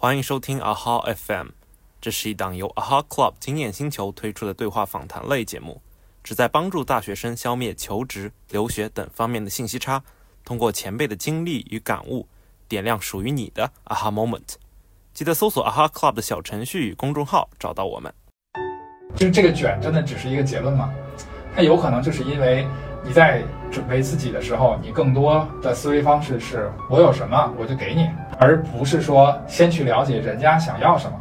欢迎收听 AHA FM，这是一档由 AHA Club 经验星球推出的对话访谈类节目，旨在帮助大学生消灭求职、留学等方面的信息差，通过前辈的经历与感悟，点亮属于你的 AHA Moment。记得搜索 AHA Club 的小程序与公众号找到我们。就是这个卷真的只是一个结论吗？它有可能就是因为你在准备自己的时候，你更多的思维方式是我有什么我就给你，而不是说先去了解人家想要什么。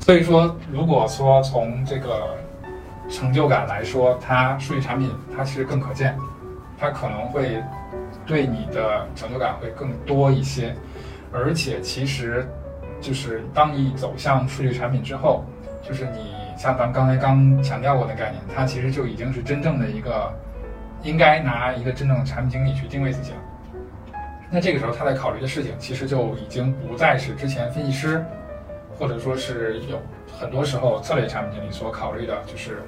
所以说，如果说从这个成就感来说，它数据产品它其实更可见，它可能会对你的成就感会更多一些，而且其实就是当你走向数据产品之后。就是你像咱们刚才刚强调过的概念，它其实就已经是真正的一个应该拿一个真正的产品经理去定位自己了。那这个时候他在考虑的事情，其实就已经不再是之前分析师，或者说是有很多时候策略产品经理所考虑的，就是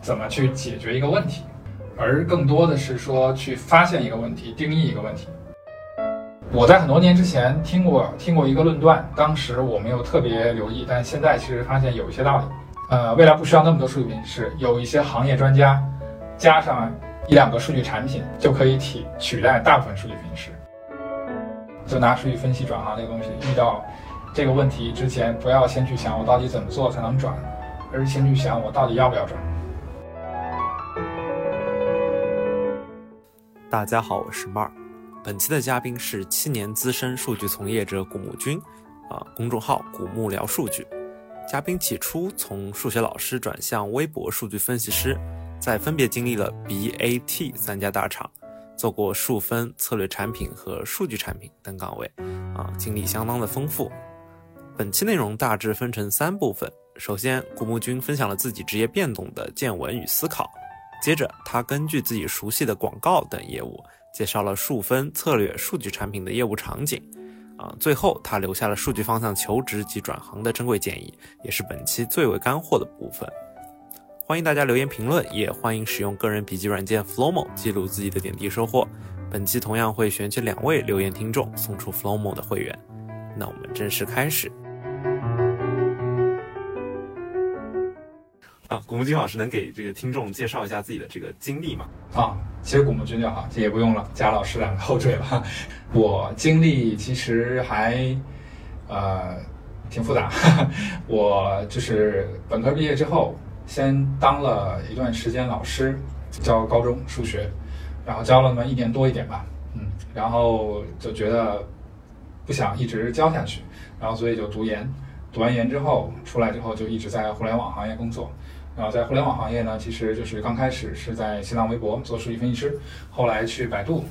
怎么去解决一个问题，而更多的是说去发现一个问题，定义一个问题。我在很多年之前听过听过一个论断，当时我没有特别留意，但现在其实发现有一些道理。呃，未来不需要那么多数据分析师，有一些行业专家，加上一两个数据产品就可以替取代大部分数据分析师。就拿数据分析转行这个东西，遇到这个问题之前，不要先去想我到底怎么做才能转，而是先去想我到底要不要转。大家好，我是 Mark。本期的嘉宾是七年资深数据从业者古木君，啊，公众号古木聊数据。嘉宾起初从数学老师转向微博数据分析师，在分别经历了 BAT 三家大厂，做过数分、策略产品和数据产品等岗位，啊，经历相当的丰富。本期内容大致分成三部分：首先，古木君分享了自己职业变动的见闻与思考；接着，他根据自己熟悉的广告等业务。介绍了数分策略数据产品的业务场景，啊，最后他留下了数据方向求职及转行的珍贵建议，也是本期最为干货的部分。欢迎大家留言评论，也欢迎使用个人笔记软件 Flomo 记录自己的点滴收获。本期同样会选取两位留言听众送出 Flomo 的会员。那我们正式开始。啊，古木君老师能给这个听众介绍一下自己的这个经历吗？啊，其实古木君就好，这也不用了，加老师两个后缀了。我经历其实还呃挺复杂，我就是本科毕业之后，先当了一段时间老师，教高中数学，然后教了那么一年多一点吧，嗯，然后就觉得不想一直教下去，然后所以就读研，读完研之后出来之后就一直在互联网行业工作。然后在互联网行业呢，其实就是刚开始是在新浪微博做数据分析师，后来去百度，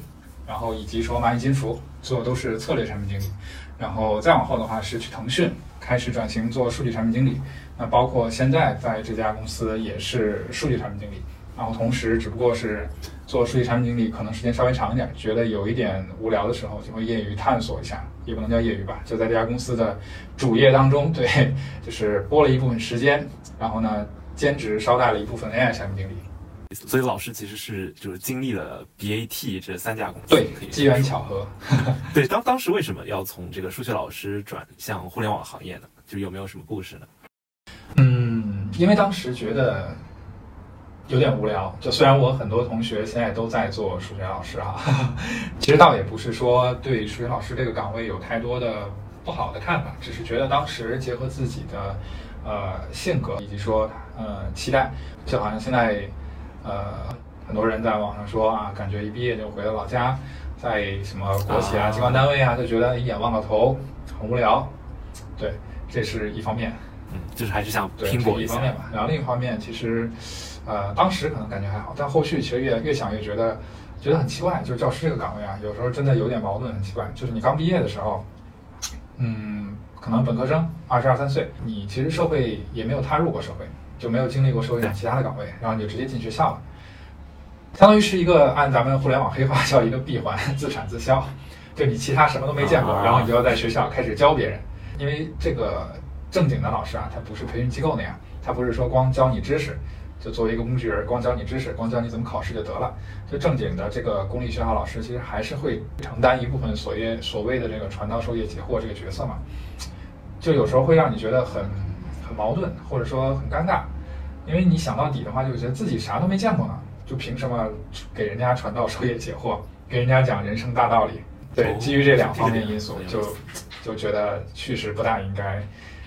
然后以及说蚂蚁金服做都是策略产品经理，然后再往后的话是去腾讯开始转型做数据产品经理，那包括现在在这家公司也是数据产品经理，然后同时只不过是做数据产品经理可能时间稍微长一点，觉得有一点无聊的时候就会业余探索一下，也不能叫业余吧，就在这家公司的主业当中，对，就是拨了一部分时间，然后呢。兼职捎带了一部分 AI 产品经理，所以老师其实是就是经历了 BAT 这三家公司，对，机缘巧合。对，当当时为什么要从这个数学老师转向互联网行业呢？就是有没有什么故事呢？嗯，因为当时觉得有点无聊。就虽然我很多同学现在都在做数学老师哈，其实倒也不是说对数学老师这个岗位有太多的不好的看法，只是觉得当时结合自己的。呃，性格以及说，呃，期待，就好像现在，呃，很多人在网上说啊，感觉一毕业就回了老家，在什么国企啊、机关单位啊，就觉得一眼望到头，很无聊。对，这是一方面。嗯，就是还是想拼搏一方面吧。然后另一方面，其实，呃，当时可能感觉还好，但后续其实越越想越觉得，觉得很奇怪。就是教师这个岗位啊，有时候真的有点矛盾，很奇怪。就是你刚毕业的时候，嗯。可能本科生二十二三岁，你其实社会也没有踏入过社会，就没有经历过社会上其他的岗位，然后你就直接进学校了，相当于是一个按咱们互联网黑话叫一个闭环，自产自销，就你其他什么都没见过，然后你就要在学校开始教别人，因为这个正经的老师啊，他不是培训机构那样，他不是说光教你知识，就作为一个工具人，光教你知识，光教你怎么考试就得了。就正经的这个公立学校老师，其实还是会承担一部分所谓所谓的这个传道授业解惑这个角色嘛。就有时候会让你觉得很很矛盾，或者说很尴尬，因为你想到底的话，就觉得自己啥都没见过呢，就凭什么给人家传道授业解惑，给人家讲人生大道理？对，基于这两方面因素，就就觉得确实不大应该，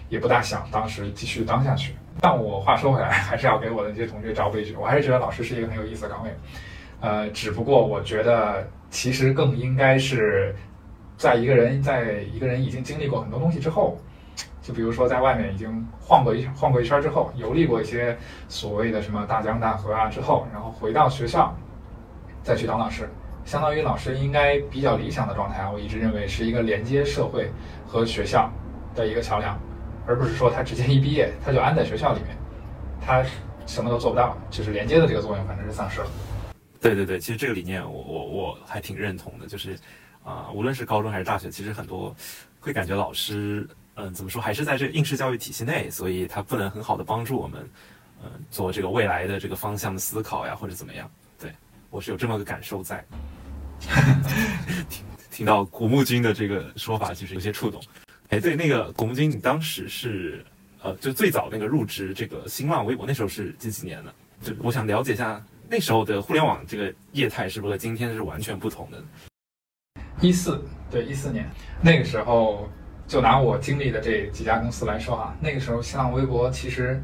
也不大想当时继续当下去。但我话说回来，还是要给我的这些同学找规矩。我还是觉得老师是一个很有意思的岗位，呃，只不过我觉得其实更应该是在一个人在一个人已经经历过很多东西之后，就比如说在外面已经晃过一晃过一圈之后，游历过一些所谓的什么大江大河啊之后，然后回到学校再去当老师，相当于老师应该比较理想的状态。我一直认为是一个连接社会和学校的一个桥梁。而不是说他直接一毕业他就安在学校里面，他什么都做不到，就是连接的这个作用反正是丧失了。对对对，其实这个理念我我我还挺认同的，就是啊，无论是高中还是大学，其实很多会感觉老师，嗯，怎么说，还是在这个应试教育体系内，所以它不能很好的帮助我们，嗯，做这个未来的这个方向的思考呀，或者怎么样。对我是有这么个感受在。听听到古木君的这个说法，其实有些触动。哎，对，那个古木君，你当时是，呃，就最早那个入职这个新浪微博，那时候是几几年呢？就我想了解一下那时候的互联网这个业态是不是和今天是完全不同的？一四，对，一四年那个时候，就拿我经历的这几家公司来说啊，那个时候新浪微博其实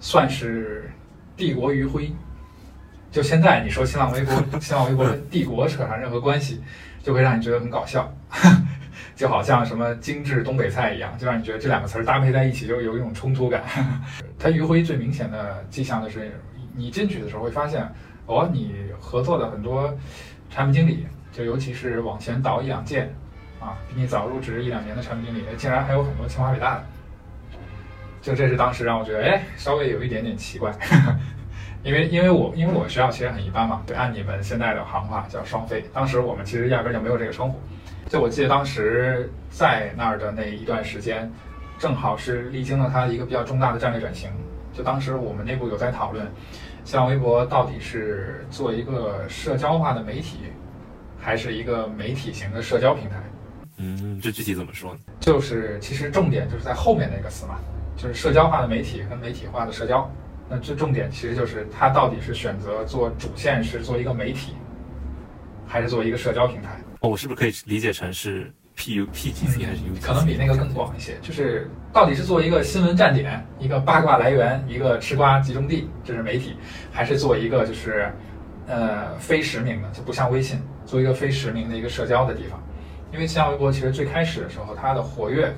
算是帝国余晖。就现在你说新浪微博，新浪微博跟帝国扯上任何关系，就会让你觉得很搞笑。就好像什么精致东北菜一样，就让你觉得这两个词儿搭配在一起就有一种冲突感。它余晖最明显的迹象的是，你进去的时候会发现，哦，你合作的很多产品经理，就尤其是往前倒一两届，啊，比你早入职一两年的产品经理，竟然还有很多清华北大的。就这是当时让我觉得，哎，稍微有一点点奇怪，因为因为我因为我学校其实很一般嘛，对，按你们现在的行话叫双非，当时我们其实压根就没有这个称呼。就我记得当时在那儿的那一段时间，正好是历经了它一个比较重大的战略转型。就当时我们内部有在讨论，新浪微博到底是做一个社交化的媒体，还是一个媒体型的社交平台？嗯，这具体怎么说呢？就是其实重点就是在后面那个词嘛，就是社交化的媒体跟媒体化的社交。那这重点其实就是它到底是选择做主线是做一个媒体，还是做一个社交平台？哦，我是不是可以理解成是 P U P G C 还是 U？可能比那个更广一些。就是到底是做一个新闻站点、一个八卦来源、一个吃瓜集中地，这是媒体，还是做一个就是呃非实名的，就不像微信，做一个非实名的一个社交的地方？因为新浪微博其实最开始的时候，它的活跃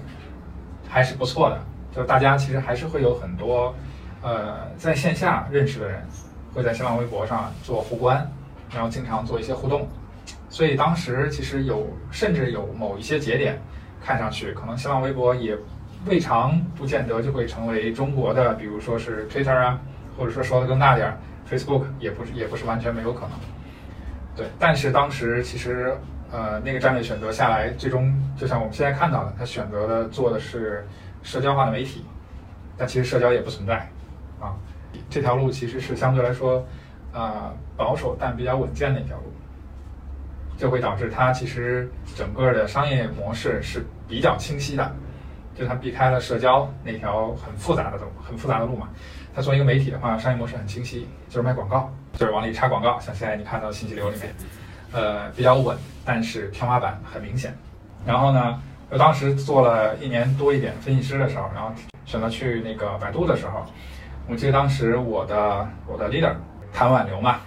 还是不错的，就大家其实还是会有很多呃在线下认识的人，会在新浪微博上做互关，然后经常做一些互动。所以当时其实有，甚至有某一些节点，看上去可能新浪微博也未尝不见得就会成为中国的，比如说是 Twitter 啊，或者说说的更大点儿，Facebook 也不是也不是完全没有可能。对，但是当时其实呃那个战略选择下来，最终就像我们现在看到的，他选择的做的是社交化的媒体，但其实社交也不存在啊，这条路其实是相对来说啊保守但比较稳健的一条路。就会导致它其实整个的商业模式是比较清晰的，就它避开了社交那条很复杂的走，很复杂的路嘛。它作为一个媒体的话，商业模式很清晰，就是卖广告，就是往里插广告。像现在你看到信息流里面，呃，比较稳，但是天花板很明显。然后呢，我当时做了一年多一点分析师的时候，然后选择去那个百度的时候，我记得当时我的我的 leader 谈挽留嘛。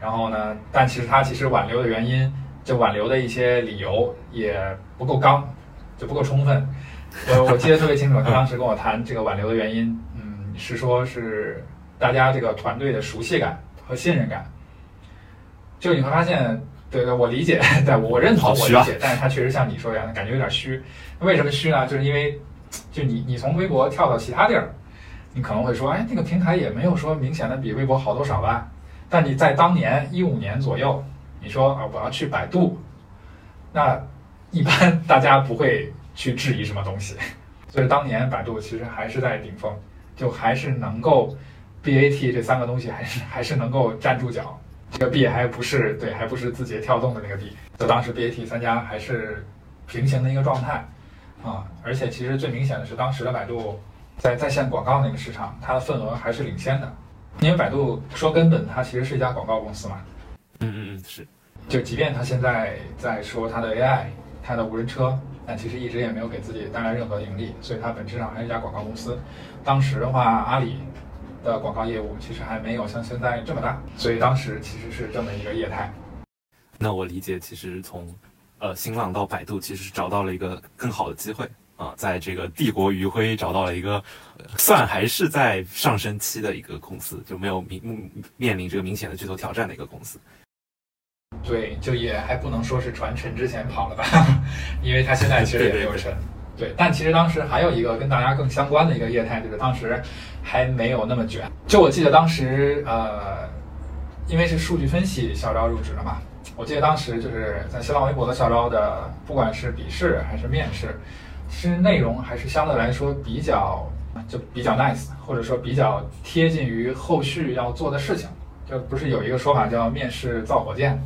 然后呢？但其实他其实挽留的原因，就挽留的一些理由也不够刚，就不够充分。我我记得特别清楚，他当时跟我谈这个挽留的原因，嗯，是说是大家这个团队的熟悉感和信任感。就你会发现，对对，我理解，对我认同，我理解，但是他确实像你说一样，感觉有点虚。为什么虚呢？就是因为，就你你从微博跳到其他地儿，你可能会说，哎，那个平台也没有说明显的比微博好多少吧。但你在当年一五年左右，你说啊我要去百度，那一般 大家不会去质疑什么东西，所以当年百度其实还是在顶峰，就还是能够 BAT 这三个东西还是还是能够站住脚。这个币还不是对，还不是字节跳动的那个币就当时 BAT 三家还是平行的一个状态啊。而且其实最明显的是，当时的百度在在线广告那个市场，它的份额还是领先的。因为百度说根本它其实是一家广告公司嘛。嗯嗯嗯，是。就即便它现在在说它的 AI、它的无人车，但其实一直也没有给自己带来任何盈利，所以它本质上还是一家广告公司。当时的话，阿里。的广告业务其实还没有像现在这么大，所以当时其实是这么一个业态。那我理解，其实从呃新浪到百度，其实是找到了一个更好的机会啊，在这个帝国余晖找到了一个算还是在上升期的一个公司，就没有明面临这个明显的巨头挑战的一个公司。对，就也还不能说是传承之前跑了吧，因为他现在其实也没有沉。对，对但其实当时还有一个跟大家更相关的一个业态，就是当时还没有那么卷。就我记得当时，呃，因为是数据分析校招入职的嘛，我记得当时就是在新浪微博的校招的，不管是笔试还是面试，其实内容还是相对来说比较就比较 nice，或者说比较贴近于后续要做的事情。就不是有一个说法叫面试造火箭？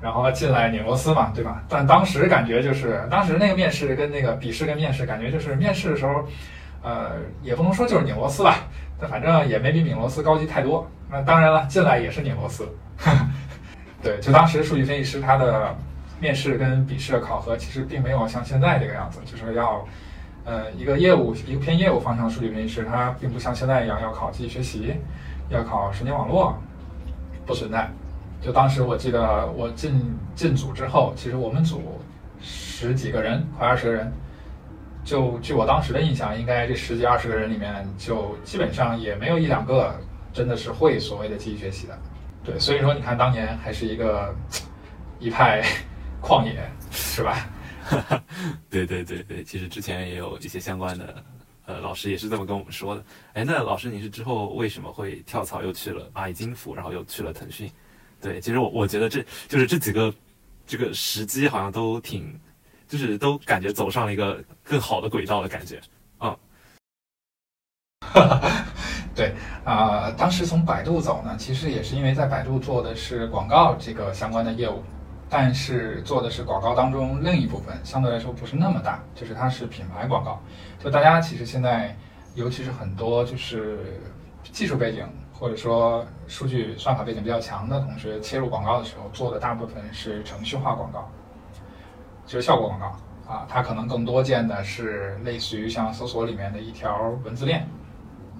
然后进来拧螺丝嘛，对吧？但当时感觉就是，当时那个面试跟那个笔试跟面试，感觉就是面试的时候，呃，也不能说就是拧螺丝吧，但反正也没比拧螺丝高级太多。那当然了，进来也是拧螺丝。对，就当时数据分析师他的面试跟笔试的考核，其实并没有像现在这个样子，就是要，呃，一个业务一个偏业务方向的数据分析师，他并不像现在一样要考机器学习，要考神经网络，不存在。就当时我记得我进进组之后，其实我们组十几个人，快二十个人。就据我当时的印象，应该这十几二十个人里面，就基本上也没有一两个真的是会所谓的机器学习的。对，所以说你看当年还是一个一派 旷野，是吧？对对对对，其实之前也有一些相关的呃老师也是这么跟我们说的。哎，那老师你是之后为什么会跳槽又去了蚂蚁金服，然后又去了腾讯？对，其实我我觉得这就是这几个这个时机好像都挺，就是都感觉走上了一个更好的轨道的感觉，嗯，对啊，当时从百度走呢，其实也是因为在百度做的是广告这个相关的业务，但是做的是广告当中另一部分，相对来说不是那么大，就是它是品牌广告，就大家其实现在尤其是很多就是技术背景。或者说数据算法背景比较强的同学切入广告的时候，做的大部分是程序化广告，就是效果广告啊。它可能更多见的是类似于像搜索里面的一条文字链，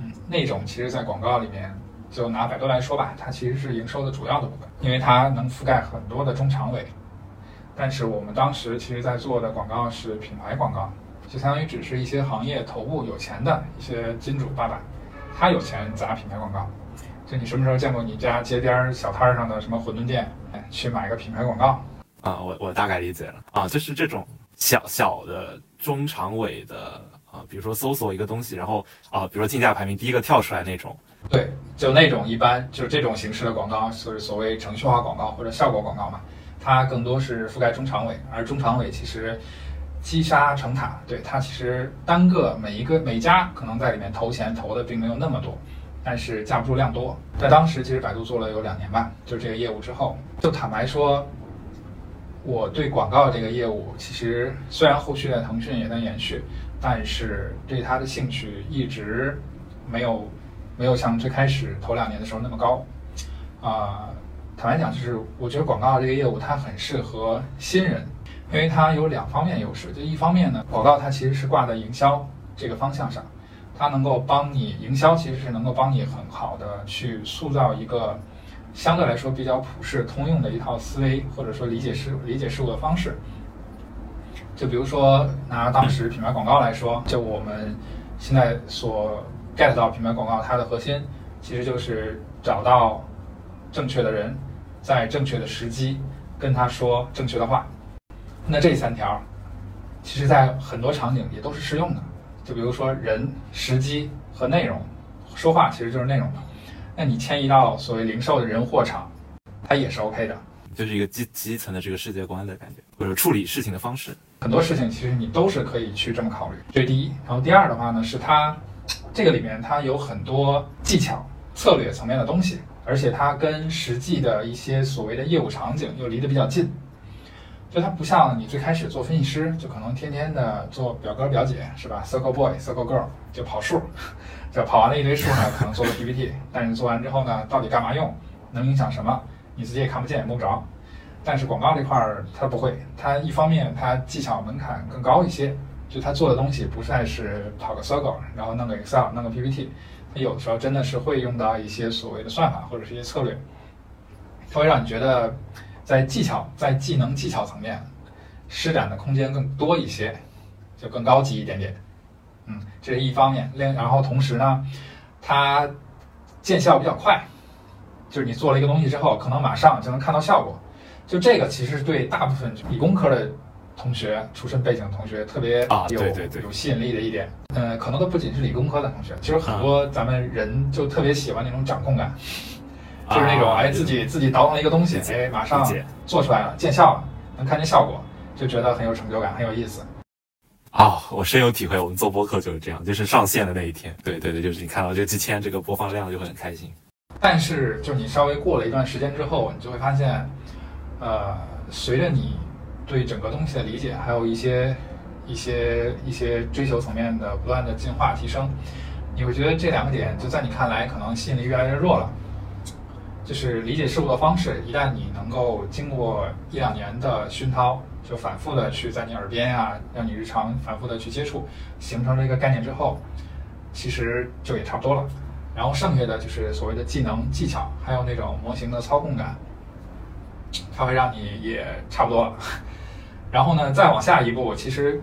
嗯，那种其实在广告里面，就拿百度来说吧，它其实是营收的主要的部分，因为它能覆盖很多的中长尾。但是我们当时其实在做的广告是品牌广告，就相当于只是一些行业头部有钱的一些金主爸爸，他有钱砸品牌广告。就你什么时候见过你家街边小摊上的什么馄饨店？哎，去买个品牌广告啊？我我大概理解了啊，就是这种小小的中长尾的啊，比如说搜索一个东西，然后啊，比如说竞价排名第一个跳出来那种。对，就那种一般就是这种形式的广告，是所谓程序化广告或者效果广告嘛。它更多是覆盖中长尾，而中长尾其实积沙成塔，对它其实单个每一个每家可能在里面投钱投的并没有那么多。但是架不住量多，在当时其实百度做了有两年吧，就这个业务之后，就坦白说，我对广告这个业务其实虽然后续在腾讯也在延续，但是对它的兴趣一直没有没有像最开始头两年的时候那么高。啊，坦白讲，就是我觉得广告这个业务它很适合新人，因为它有两方面优势，就一方面呢，广告它其实是挂在营销这个方向上。它能够帮你营销，其实是能够帮你很好的去塑造一个相对来说比较普世通用的一套思维，或者说理解事理解事物的方式。就比如说拿当时品牌广告来说，就我们现在所 get 到品牌广告，它的核心其实就是找到正确的人，在正确的时机跟他说正确的话。那这三条，其实在很多场景也都是适用的。就比如说人、时机和内容，说话其实就是内容嘛。那你迁移到所谓零售的人货场，它也是 OK 的，就是一个基基层的这个世界观的感觉，或者处理事情的方式。很多事情其实你都是可以去这么考虑。这是第一，然后第二的话呢，是它这个里面它有很多技巧，策略层面的东西，而且它跟实际的一些所谓的业务场景又离得比较近。就它不像你最开始做分析师，就可能天天的做表哥表姐是吧？Circle boy, Circle girl，就跑数，这跑完了一堆数呢，可能做个 PPT，但是做完之后呢，到底干嘛用，能影响什么，你自己也看不见，也摸不着。但是广告这块儿它不会，它一方面它技巧门槛更高一些，就它做的东西不再是跑个 Circle，然后弄个 Excel，弄个 PPT，它有的时候真的是会用到一些所谓的算法或者是一些策略，它会让你觉得。在技巧，在技能技巧层面，施展的空间更多一些，就更高级一点点。嗯，这是一方面。另然后同时呢，它见效比较快，就是你做了一个东西之后，可能马上就能看到效果。就这个其实对大部分理工科的同学、出身背景的同学特别有有吸引力的一点。嗯，可能都不仅是理工科的同学，其实很多咱们人就特别喜欢那种掌控感。就是那种哎，自己自己倒腾了一个东西，哎，马上做出来了，见效了，能看见效果，就觉得很有成就感，很有意思。哦，我深有体会，我们做播客就是这样，就是上线的那一天，对对对，就是你看到这几千这个播放量就会很开心。但是，就你稍微过了一段时间之后，你就会发现，呃，随着你对整个东西的理解，还有一些一些一些追求层面的不断的进化提升，你会觉得这两个点就在你看来可能吸引力越来越弱了。就是理解事物的方式，一旦你能够经过一两年的熏陶，就反复的去在你耳边呀，让你日常反复的去接触，形成了一个概念之后，其实就也差不多了。然后剩下的就是所谓的技能、技巧，还有那种模型的操控感，它会让你也差不多了。然后呢，再往下一步，其实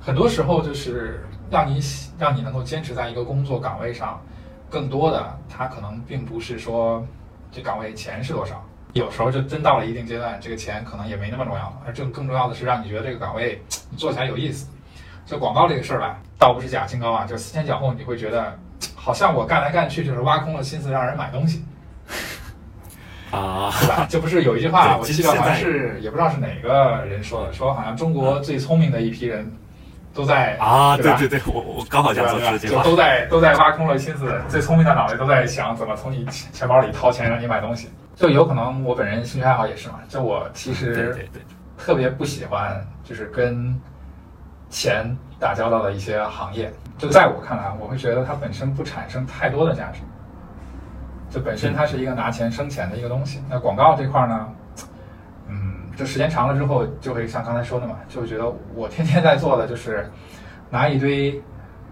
很多时候就是让你让你能够坚持在一个工作岗位上。更多的，他可能并不是说这岗位钱是多少，有时候就真到了一定阶段，这个钱可能也没那么重要了。而更更重要的是，让你觉得这个岗位你做起来有意思。就广告这个事儿吧，倒不是假清高啊，就思前想后，你会觉得好像我干来干去就是挖空了心思让人买东西啊，对吧？这不是有一句话，我记得好像是也不知道是哪个人说的，说好像中国最聪明的一批人。都在啊，对对对，我我刚好想说这句话，就都在都在挖空了心思，最聪明的脑袋都在想怎么从你钱包里掏钱让你买东西。就有可能我本人兴趣爱好也是嘛，就我其实特别不喜欢就是跟钱打交道的一些行业。就在我看来，我会觉得它本身不产生太多的价值，就本身它是一个拿钱生钱的一个东西。那广告这块呢？就时间长了之后，就会像刚才说的嘛，就会觉得我天天在做的就是拿一堆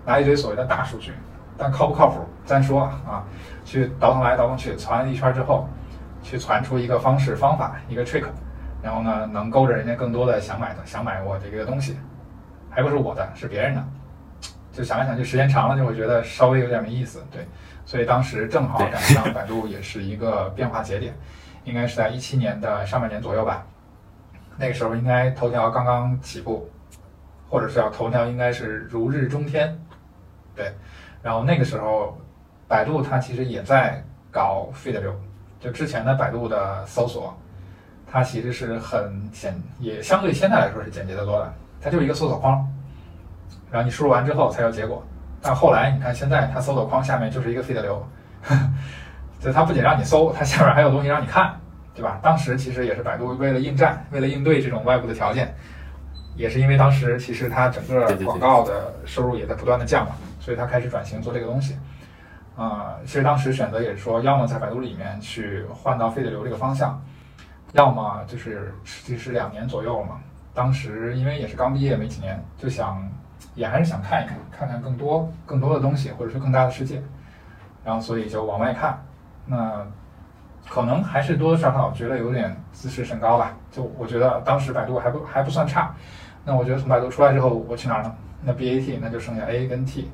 拿一堆所谓的大数据，但靠不靠谱咱说啊，去倒腾来倒腾去，传了一圈之后，去传出一个方式方法一个 trick，然后呢能勾着人家更多的想买的想买我这个东西，还不是我的，是别人的，就想来想去，时间长了就会觉得稍微有点没意思，对，所以当时正好赶上百度也是一个变化节点，应该是在一七年的上半年左右吧。那个时候应该头条刚刚起步，或者是要头条应该是如日中天，对。然后那个时候，百度它其实也在搞 feed 流，就之前的百度的搜索，它其实是很简，也相对现在来说是简洁的多的。它就是一个搜索框，然后你输入完之后才有结果。但后来你看现在它搜索框下面就是一个 feed 流，就它不仅让你搜，它下面还有东西让你看。对吧？当时其实也是百度为了应战，为了应对这种外部的条件，也是因为当时其实它整个广告的收入也在不断的降嘛，所以它开始转型做这个东西。啊，其实当时选择也是说，要么在百度里面去换到费德流这个方向，要么就是其实两年左右了嘛。当时因为也是刚毕业没几年，就想也还是想看一看，看看更多更多的东西，或者是更大的世界，然后所以就往外看。那。可能还是多多少少觉得有点自视甚高吧。就我觉得当时百度还不还不算差。那我觉得从百度出来之后，我去哪儿呢？那 BAT 那就剩下 A 跟 T，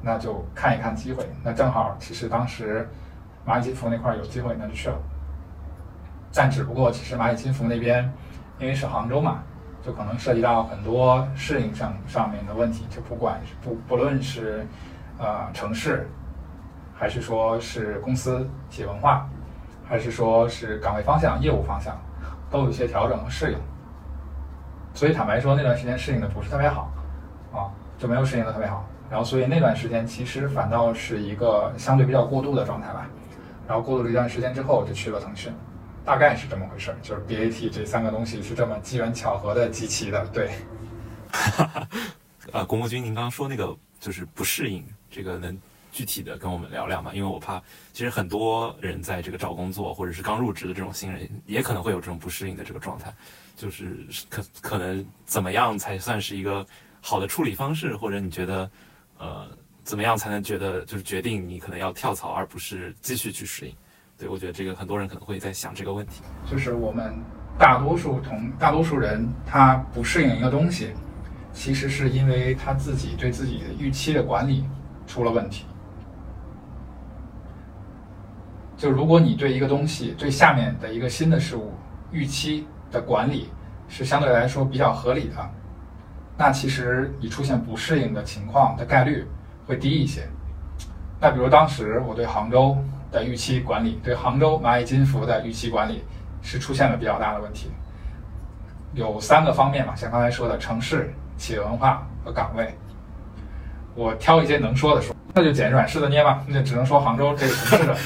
那就看一看机会。那正好，其实当时蚂蚁金服那块有机会，那就去了。但只不过，其实蚂蚁金服那边因为是杭州嘛，就可能涉及到很多适应上上面的问题。就不管不不论是呃城市，还是说是公司企业文化。还是说是岗位方向、业务方向，都有一些调整和适应。所以坦白说，那段时间适应的不是特别好，啊，就没有适应的特别好。然后所以那段时间其实反倒是一个相对比较过渡的状态吧。然后过渡了一段时间之后，就去了腾讯，大概是这么回事儿。就是 BAT 这三个东西是这么机缘巧合的集齐的，对。呃，国木君，您刚刚说那个就是不适应，这个能具体的跟我们聊聊嘛？因为我怕，其实很多人在这个找工作或者是刚入职的这种新人，也可能会有这种不适应的这个状态，就是可可能怎么样才算是一个好的处理方式，或者你觉得，呃，怎么样才能觉得就是决定你可能要跳槽，而不是继续去适应？对我觉得这个很多人可能会在想这个问题，就是我们大多数同大多数人他不适应一个东西。其实是因为他自己对自己的预期的管理出了问题。就如果你对一个东西、对下面的一个新的事物预期的管理是相对来说比较合理的，那其实你出现不适应的情况的概率会低一些。那比如当时我对杭州的预期管理，对杭州蚂蚁金服的预期管理是出现了比较大的问题。有三个方面嘛，像刚才说的城市。企业文化和岗位，我挑一些能说的说，那就捡软柿子捏吧。那就只能说杭州这个城市的。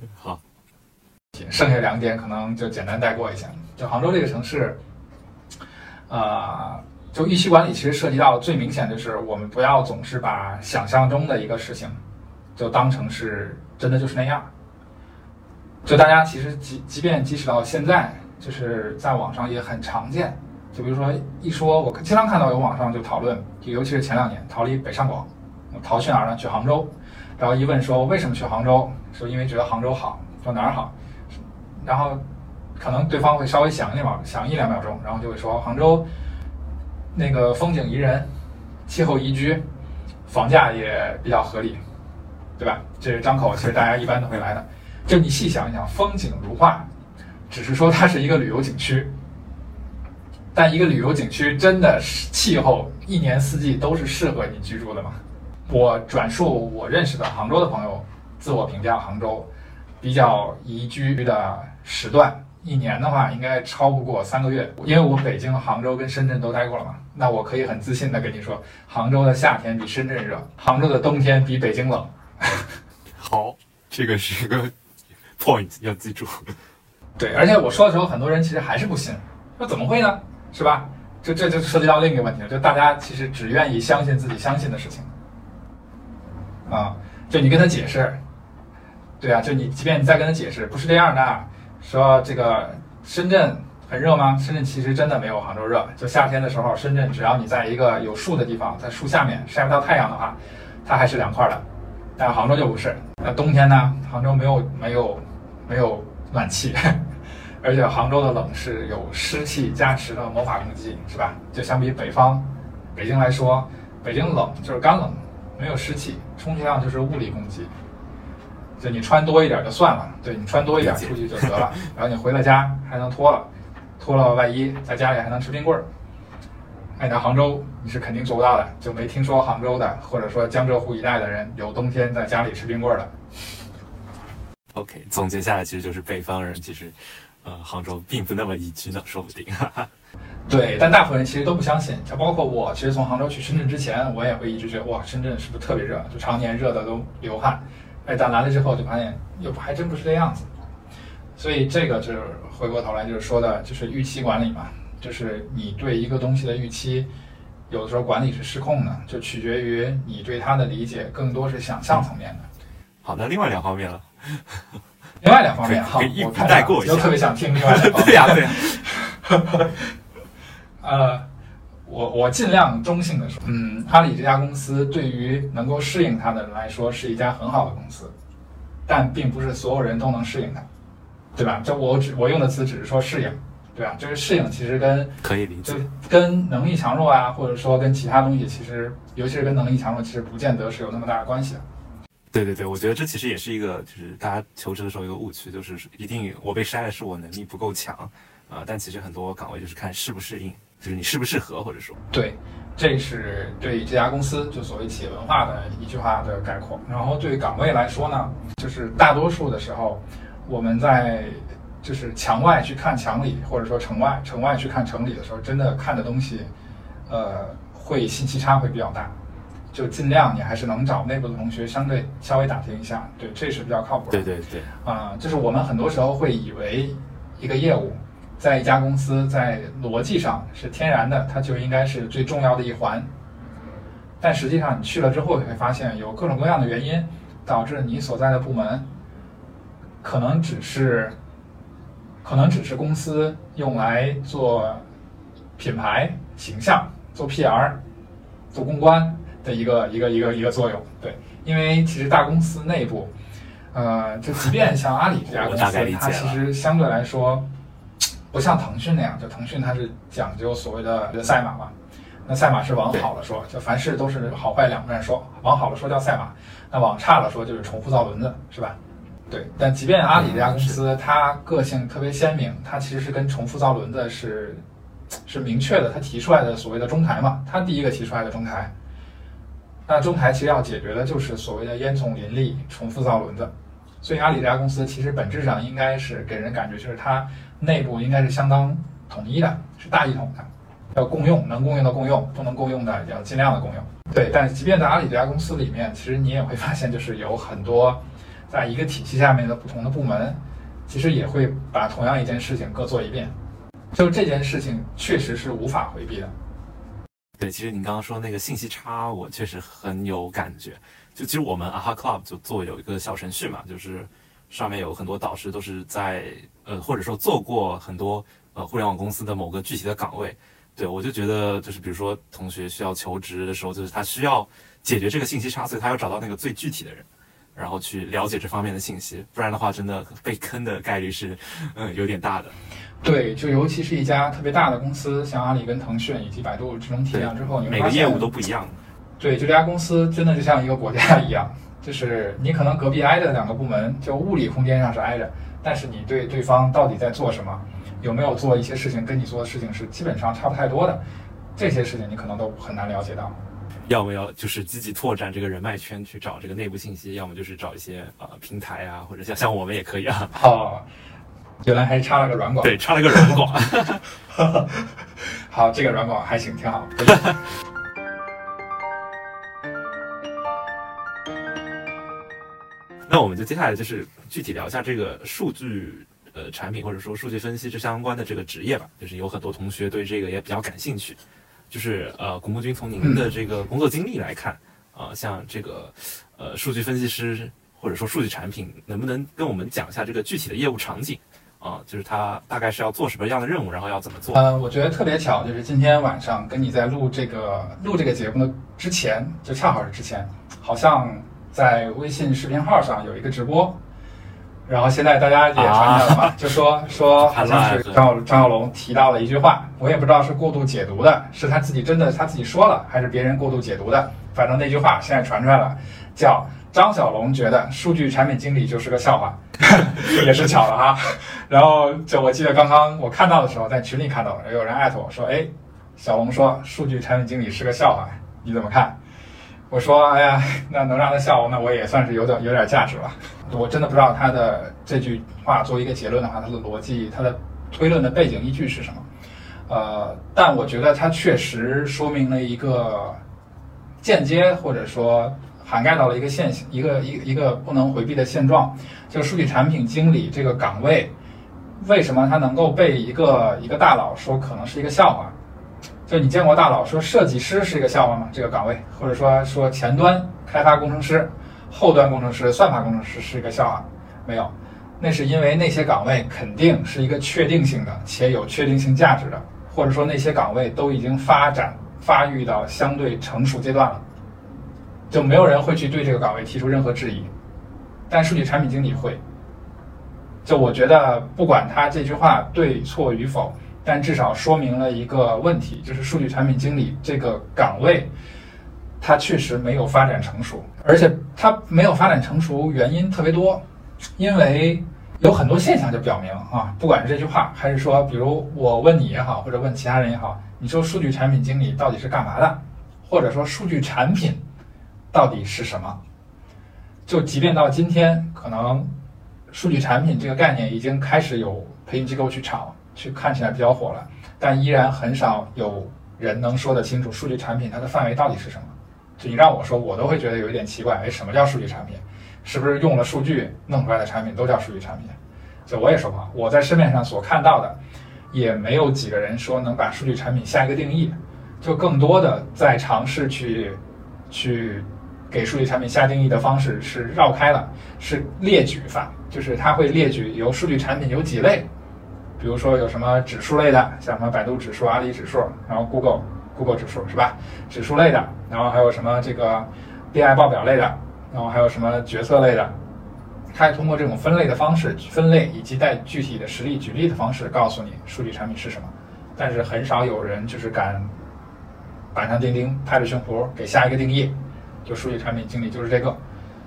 好，剩下两点可能就简单带过一下。就杭州这个城市，呃，就预期管理其实涉及到最明显就是我们不要总是把想象中的一个事情就当成是真的就是那样。就大家其实即即便即使到现在，就是在网上也很常见。就比如说一说，我经常看到有网上就讨论，就尤其是前两年逃离北上广，我逃去哪儿呢？去杭州。然后一问说为什么去杭州？说因为觉得杭州好。说哪儿好？然后可能对方会稍微想一秒，想一两秒钟，然后就会说杭州那个风景宜人，气候宜居，房价也比较合理，对吧？这是张口，其实大家一般都会来的。就你细想一想，风景如画，只是说它是一个旅游景区。但一个旅游景区真的是气候一年四季都是适合你居住的吗？我转述我认识的杭州的朋友自我评价，杭州比较宜居的时段，一年的话应该超不过三个月。因为我北京、杭州跟深圳都待过了嘛，那我可以很自信的跟你说，杭州的夏天比深圳热，杭州的冬天比北京冷。好，这个是一个 point 要记住。对，而且我说的时候，很多人其实还是不信，说怎么会呢？是吧？这这就涉及到另一个问题了，就大家其实只愿意相信自己相信的事情，啊，就你跟他解释，对啊，就你即便你再跟他解释，不是这样的，说这个深圳很热吗？深圳其实真的没有杭州热，就夏天的时候，深圳只要你在一个有树的地方，在树下面晒不到太阳的话，它还是凉快的，但杭州就不是。那冬天呢？杭州没有没有没有暖气。而且杭州的冷是有湿气加持的魔法攻击，是吧？就相比北方，北京来说，北京冷就是干冷，没有湿气，充其量就是物理攻击。就你穿多一点就算了，对你穿多一点出去就得了，然后你回了家还能脱了，脱了外衣在家里还能吃冰棍儿。哎，那杭州你是肯定做不到的，就没听说杭州的或者说江浙沪一带的人有冬天在家里吃冰棍儿的。OK，总结下来其实就是北方人其实。呃，杭州并不那么宜居呢，说不定。对，但大部分人其实都不相信，就包括我，其实从杭州去深圳之前，我也会一直觉得，哇，深圳是不是特别热？就常年热的都流汗。哎，但来了之后就发现，又还真不是这样子。所以这个就是回过头来就是说的，就是预期管理嘛，就是你对一个东西的预期，有的时候管理是失控的，就取决于你对它的理解更多是想象层面的。好，那另外两方面了。另外两方面哈，我带过一下，就特别想听另外两方面。对 呀对呀。呃，我我尽量中性的说，嗯，阿里这家公司对于能够适应它的人来说是一家很好的公司，但并不是所有人都能适应它，对吧？这我只我用的词只是说适应，对吧？就是适应其实跟可以理解，跟能力强弱啊，或者说跟其他东西，其实尤其是跟能力强弱，其实不见得是有那么大的关系的。对对对，我觉得这其实也是一个，就是大家求职的时候一个误区，就是一定我被筛的是我能力不够强，啊，但其实很多岗位就是看适不适应，就是你适不适合，或者说，对，这是对这家公司就所谓企业文化的一句话的概括。然后对于岗位来说呢，就是大多数的时候，我们在就是墙外去看墙里，或者说城外城外去看城里的时候，真的看的东西，呃，会信息差会比较大。就尽量你还是能找内部的同学相对稍微打听一下，对，这是比较靠谱的。对对对，啊、就是我们很多时候会以为一个业务在一家公司在逻辑上是天然的，它就应该是最重要的一环。但实际上你去了之后，你会发现有各种各样的原因导致你所在的部门可能只是可能只是公司用来做品牌形象、做 PR、做公关的一个一个一个一个作用。对，因为其实大公司内部，呃，就即便像阿里这家公司它其实相对来说不像腾讯那样，就腾讯它是讲究所谓的赛马嘛。那赛马是往好了说，就凡事都是好坏两面说，往好了说叫赛马，那往差了说就是重复造轮子，是吧？对，但即便阿里这家公司，它个性特别鲜明，它其实是跟重复造轮子是是明确的，它提出来的所谓的中台嘛，它第一个提出来的中台。那中台其实要解决的就是所谓的烟囱林立、重复造轮子，所以阿里这家公司其实本质上应该是给人感觉就是它内部应该是相当统一的，是大一统的，要共用，能共用的共用，不能共用的要尽量的共用。对，但即便在阿里这家公司里面，其实你也会发现，就是有很多在一个体系下面的不同的部门，其实也会把同样一件事情各做一遍。就这件事情确实是无法回避的。对，其实你刚刚说那个信息差，我确实很有感觉。就其实我们 AHA Club 就做有一个小程序嘛，就是上面有很多导师都是在呃或者说做过很多呃互联网公司的某个具体的岗位。对我就觉得就是比如说同学需要求职的时候，就是他需要解决这个信息差，所以他要找到那个最具体的人。然后去了解这方面的信息，不然的话，真的被坑的概率是，嗯，有点大的。对，就尤其是一家特别大的公司，像阿里跟腾讯以及百度这种体量之后，每个业务都不一样。对，就这家公司真的就像一个国家一样，就是你可能隔壁挨着两个部门，就物理空间上是挨着，但是你对对方到底在做什么，有没有做一些事情跟你做的事情是基本上差不太多的，这些事情你可能都很难了解到。要么要就是积极拓展这个人脉圈，去找这个内部信息；要么就是找一些呃平台啊，或者像像我们也可以啊。哦，原来还插了个软广。对，插了个软广。好，这个软广还行，挺好。那我们就接下来就是具体聊一下这个数据呃产品或者说数据分析这相关的这个职业吧。就是有很多同学对这个也比较感兴趣。就是呃，古木君从您的这个工作经历来看，啊、呃，像这个呃数据分析师或者说数据产品，能不能跟我们讲一下这个具体的业务场景？啊、呃，就是他大概是要做什么样的任务，然后要怎么做？呃，我觉得特别巧，就是今天晚上跟你在录这个录这个节目的之前，就恰好是之前，好像在微信视频号上有一个直播。然后现在大家也传开了嘛，啊、就说说 好像是张小张小龙提到了一句话，我也不知道是过度解读的，是他自己真的他自己说了，还是别人过度解读的。反正那句话现在传出来了，叫张小龙觉得数据产品经理就是个笑话，也是巧了哈。然后就我记得刚刚我看到的时候，在群里看到了，有人艾特我说，哎，小龙说数据产品经理是个笑话，你怎么看？我说，哎呀，那能让他笑，那我也算是有点有点价值了。我真的不知道他的这句话作为一个结论的话，他的逻辑、他的推论的背景依据是什么？呃，但我觉得它确实说明了一个间接或者说涵盖到了一个现象，一个一一个不能回避的现状，就数据产品经理这个岗位，为什么他能够被一个一个大佬说可能是一个笑话？就你见过大佬说设计师是一个笑话吗？这个岗位，或者说说前端开发工程师。后端工程师、算法工程师是一个笑话，没有，那是因为那些岗位肯定是一个确定性的且有确定性价值的，或者说那些岗位都已经发展发育到相对成熟阶段了，就没有人会去对这个岗位提出任何质疑，但数据产品经理会。就我觉得，不管他这句话对错与否，但至少说明了一个问题，就是数据产品经理这个岗位。它确实没有发展成熟，而且它没有发展成熟原因特别多，因为有很多现象就表明啊，不管是这句话，还是说，比如我问你也好，或者问其他人也好，你说数据产品经理到底是干嘛的，或者说数据产品到底是什么？就即便到今天，可能数据产品这个概念已经开始有培训机构去炒，去看起来比较火了，但依然很少有人能说得清楚数据产品它的范围到底是什么。就你让我说，我都会觉得有一点奇怪。哎，什么叫数据产品？是不是用了数据弄出来的产品都叫数据产品？就我也说过，我在市面上所看到的，也没有几个人说能把数据产品下一个定义。就更多的在尝试去去给数据产品下定义的方式是绕开了，是列举法，就是它会列举由数据产品有几类，比如说有什么指数类的，像什么百度指数、阿里指数，然后 Google Google 指数是吧？指数类的，然后还有什么这个 BI 报表类的，然后还有什么决策类的，它通过这种分类的方式分类，以及带具体的实例举例的方式告诉你数据产品是什么，但是很少有人就是敢。板上钉钉，拍着胸脯给下一个定义，就数据产品经理就是这个，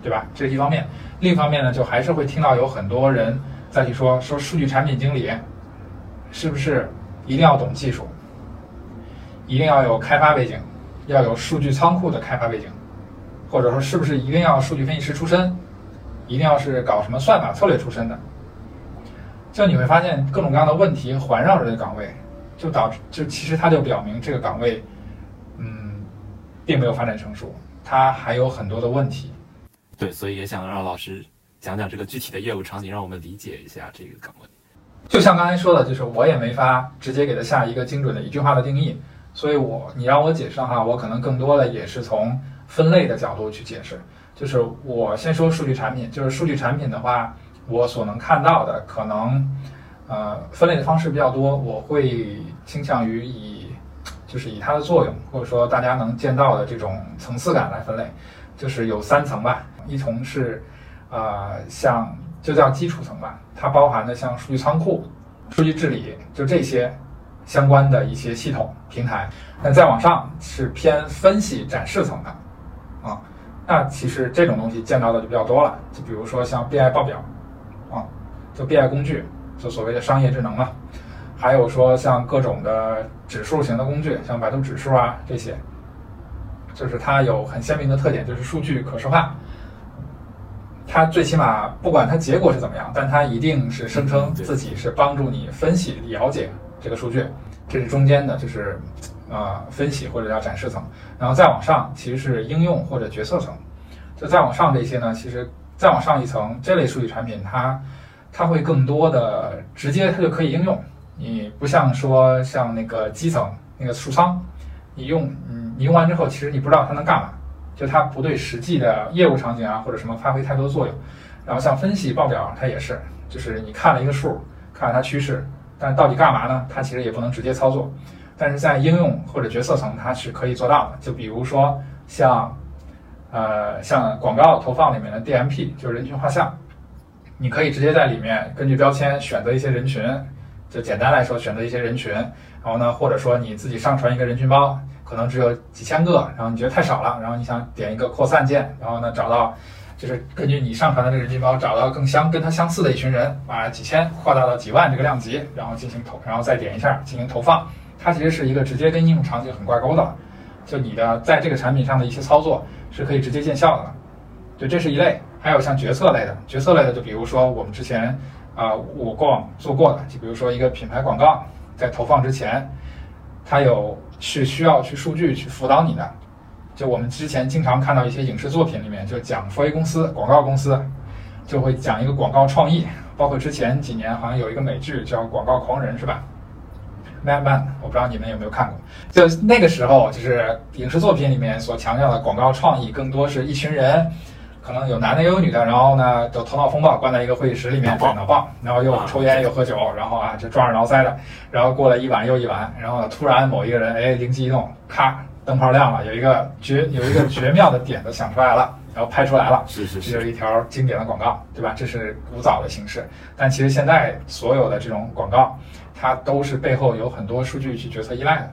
对吧？这是一方面。另一方面呢，就还是会听到有很多人再去说说数据产品经理是不是一定要懂技术，一定要有开发背景，要有数据仓库的开发背景，或者说是不是一定要数据分析师出身，一定要是搞什么算法策略出身的？就你会发现各种各样的问题环绕着这个岗位，就导致就其实它就表明这个岗位。嗯并没有发展成熟，它还有很多的问题。对，所以也想让老师讲讲这个具体的业务场景，让我们理解一下这个岗位。就像刚才说的，就是我也没法直接给他下一个精准的一句话的定义，所以我你让我解释的话，我可能更多的也是从分类的角度去解释。就是我先说数据产品，就是数据产品的话，我所能看到的可能呃分类的方式比较多，我会倾向于以。就是以它的作用，或者说大家能见到的这种层次感来分类，就是有三层吧。一层是，呃，像就叫基础层吧，它包含的像数据仓库、数据治理，就这些相关的一些系统平台。那再往上是偏分析展示层的，啊，那其实这种东西见到的就比较多了。就比如说像 BI 报表，啊，就 BI 工具，就所谓的商业智能嘛。还有说像各种的指数型的工具，像百度指数啊这些，就是它有很鲜明的特点，就是数据可视化。它最起码不管它结果是怎么样，但它一定是声称自己是帮助你分析了解这个数据。这是中间的，就是呃分析或者叫展示层。然后再往上其实是应用或者决策层。就再往上这些呢，其实再往上一层这类数据产品，它它会更多的直接它就可以应用。你不像说像那个基层那个数仓，你用嗯你用完之后，其实你不知道它能干嘛，就它不对实际的业务场景啊或者什么发挥太多作用。然后像分析报表，它也是，就是你看了一个数，看了它趋势，但到底干嘛呢？它其实也不能直接操作。但是在应用或者决策层，它是可以做到的。就比如说像呃像广告投放里面的 DMP，就是人群画像，你可以直接在里面根据标签选择一些人群。就简单来说，选择一些人群，然后呢，或者说你自己上传一个人群包，可能只有几千个，然后你觉得太少了，然后你想点一个扩散键，然后呢找到，就是根据你上传的这个人群包找到更相跟它相似的一群人，把几千扩大到几万这个量级，然后进行投，然后再点一下进行投放。它其实是一个直接跟应用场景很挂钩的了，就你的在这个产品上的一些操作是可以直接见效的。就这是一类，还有像决策类的，决策类的就比如说我们之前。啊，我过往做过的，就比如说一个品牌广告，在投放之前，它有是需要去数据去辅导你的。就我们之前经常看到一些影视作品里面，就讲 4A 公司广告公司，就会讲一个广告创意。包括之前几年好像有一个美剧叫《广告狂人》，是吧？Mad Men，我不知道你们有没有看过。就那个时候，就是影视作品里面所强调的广告创意，更多是一群人。可能有男的也有女的，然后呢，就头脑风暴，关在一个会议室里面，脑爆，然后又抽烟又喝酒，然后啊，就抓耳挠腮的，然后过了一晚又一晚，然后突然某一个人，哎，灵机一动，咔，灯泡亮了，有一个绝有一个绝妙的点子想出来了，然后拍出来了，是是是，这是一条经典的广告，对吧？这是古早的形式，但其实现在所有的这种广告，它都是背后有很多数据去决策依赖的，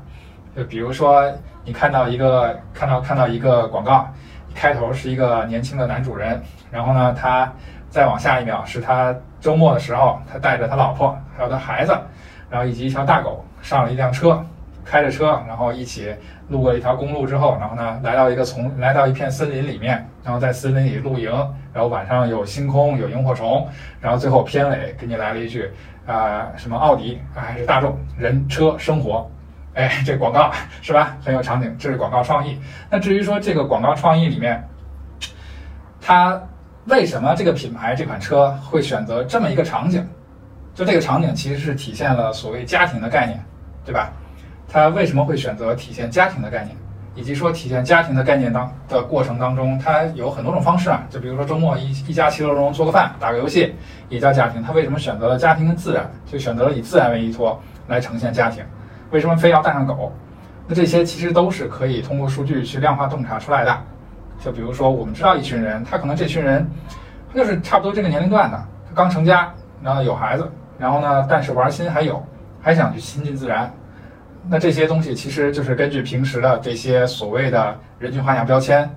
就比如说你看到一个看到看到一个广告。开头是一个年轻的男主人，然后呢，他再往下一秒是他周末的时候，他带着他老婆还有他孩子，然后以及一条大狗上了一辆车，开着车，然后一起路过一条公路之后，然后呢，来到一个丛，来到一片森林里面，然后在森林里露营，然后晚上有星空，有萤火虫，然后最后片尾给你来了一句啊，什么奥迪还是大众，人车生活，哎，这广告是吧？很有场景，这是广告创意。那至于说这个广告创意里面，它为什么这个品牌这款车会选择这么一个场景？就这个场景其实是体现了所谓家庭的概念，对吧？它为什么会选择体现家庭的概念？以及说体现家庭的概念当的过程当中，它有很多种方式啊。就比如说周末一一家其乐融融做个饭，打个游戏，也叫家庭。它为什么选择了家庭跟自然？就选择了以自然为依托来呈现家庭。为什么非要带上狗？那这些其实都是可以通过数据去量化洞察出来的。就比如说，我们知道一群人，他可能这群人，就是差不多这个年龄段的，他刚成家，然后有孩子，然后呢，但是玩心还有，还想去亲近自然。那这些东西其实就是根据平时的这些所谓的人群画像标签，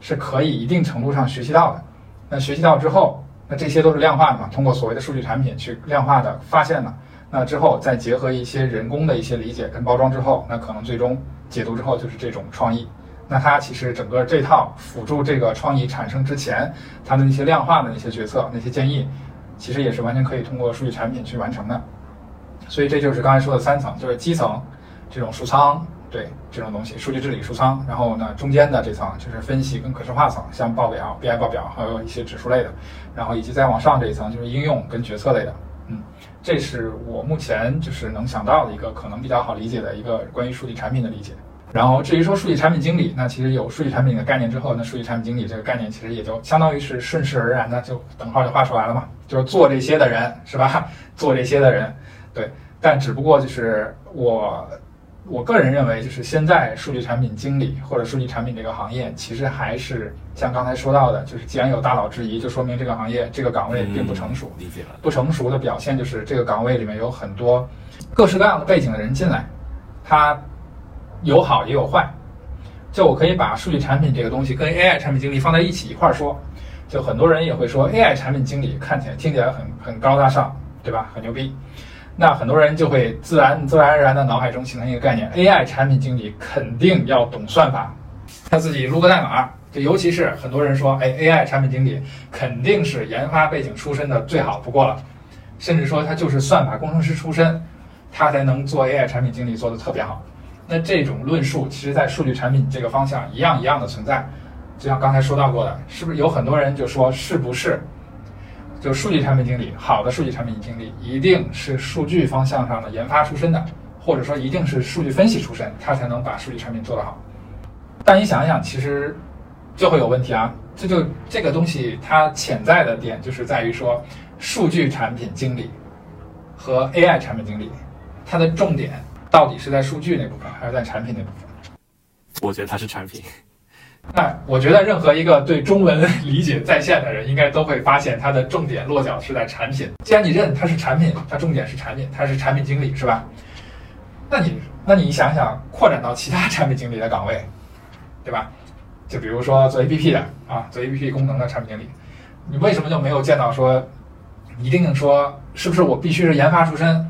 是可以一定程度上学习到的。那学习到之后，那这些都是量化的嘛？通过所谓的数据产品去量化的发现的。那之后再结合一些人工的一些理解跟包装之后，那可能最终解读之后就是这种创意。那它其实整个这套辅助这个创意产生之前，它的那些量化的那些决策、那些建议，其实也是完全可以通过数据产品去完成的。所以这就是刚才说的三层，就是基层这种数仓，对这种东西，数据治理数仓。然后呢，中间的这层就是分析跟可视化层，像报表、BI 报表，还有一些指数类的。然后以及再往上这一层就是应用跟决策类的。这是我目前就是能想到的一个可能比较好理解的一个关于数据产品的理解。然后至于说数据产品经理，那其实有数据产品的概念之后，那数据产品经理这个概念其实也就相当于是顺势而然的就等号就画出来了嘛，就是做这些的人是吧？做这些的人，对。但只不过就是我我个人认为，就是现在数据产品经理或者数据产品这个行业，其实还是像刚才说到的，就是既然有大佬质疑，就说明这个行业这个岗位并不成熟。理解了。不成熟的表现就是这个岗位里面有很多各式各样的背景的人进来，他。有好也有坏，就我可以把数据产品这个东西跟 AI 产品经理放在一起一块儿说，就很多人也会说 AI 产品经理看起来听起来很很高大上，对吧？很牛逼，那很多人就会自然自然而然的脑海中形成一个概念：AI 产品经理肯定要懂算法，他自己撸个代码。就尤其是很多人说，哎，AI 产品经理肯定是研发背景出身的最好不过了，甚至说他就是算法工程师出身，他才能做 AI 产品经理做的特别好。那这种论述，其实，在数据产品这个方向一样一样的存在。就像刚才说到过的，是不是有很多人就说，是不是就数据产品经理，好的数据产品经理一定是数据方向上的研发出身的，或者说一定是数据分析出身，他才能把数据产品做得好？但你想一想，其实就会有问题啊！这就这个东西，它潜在的点就是在于说，数据产品经理和 AI 产品经理，它的重点。到底是在数据那部分，还是在产品那部分？我觉得它是产品。那我觉得任何一个对中文理解在线的人，应该都会发现它的重点落脚是在产品。既然你认它是产品，它重点是产品，它是产品经理，是吧？那你那你想想，扩展到其他产品经理的岗位，对吧？就比如说做 APP 的啊，做 APP 功能的产品经理，你为什么就没有见到说，一定说是不是我必须是研发出身？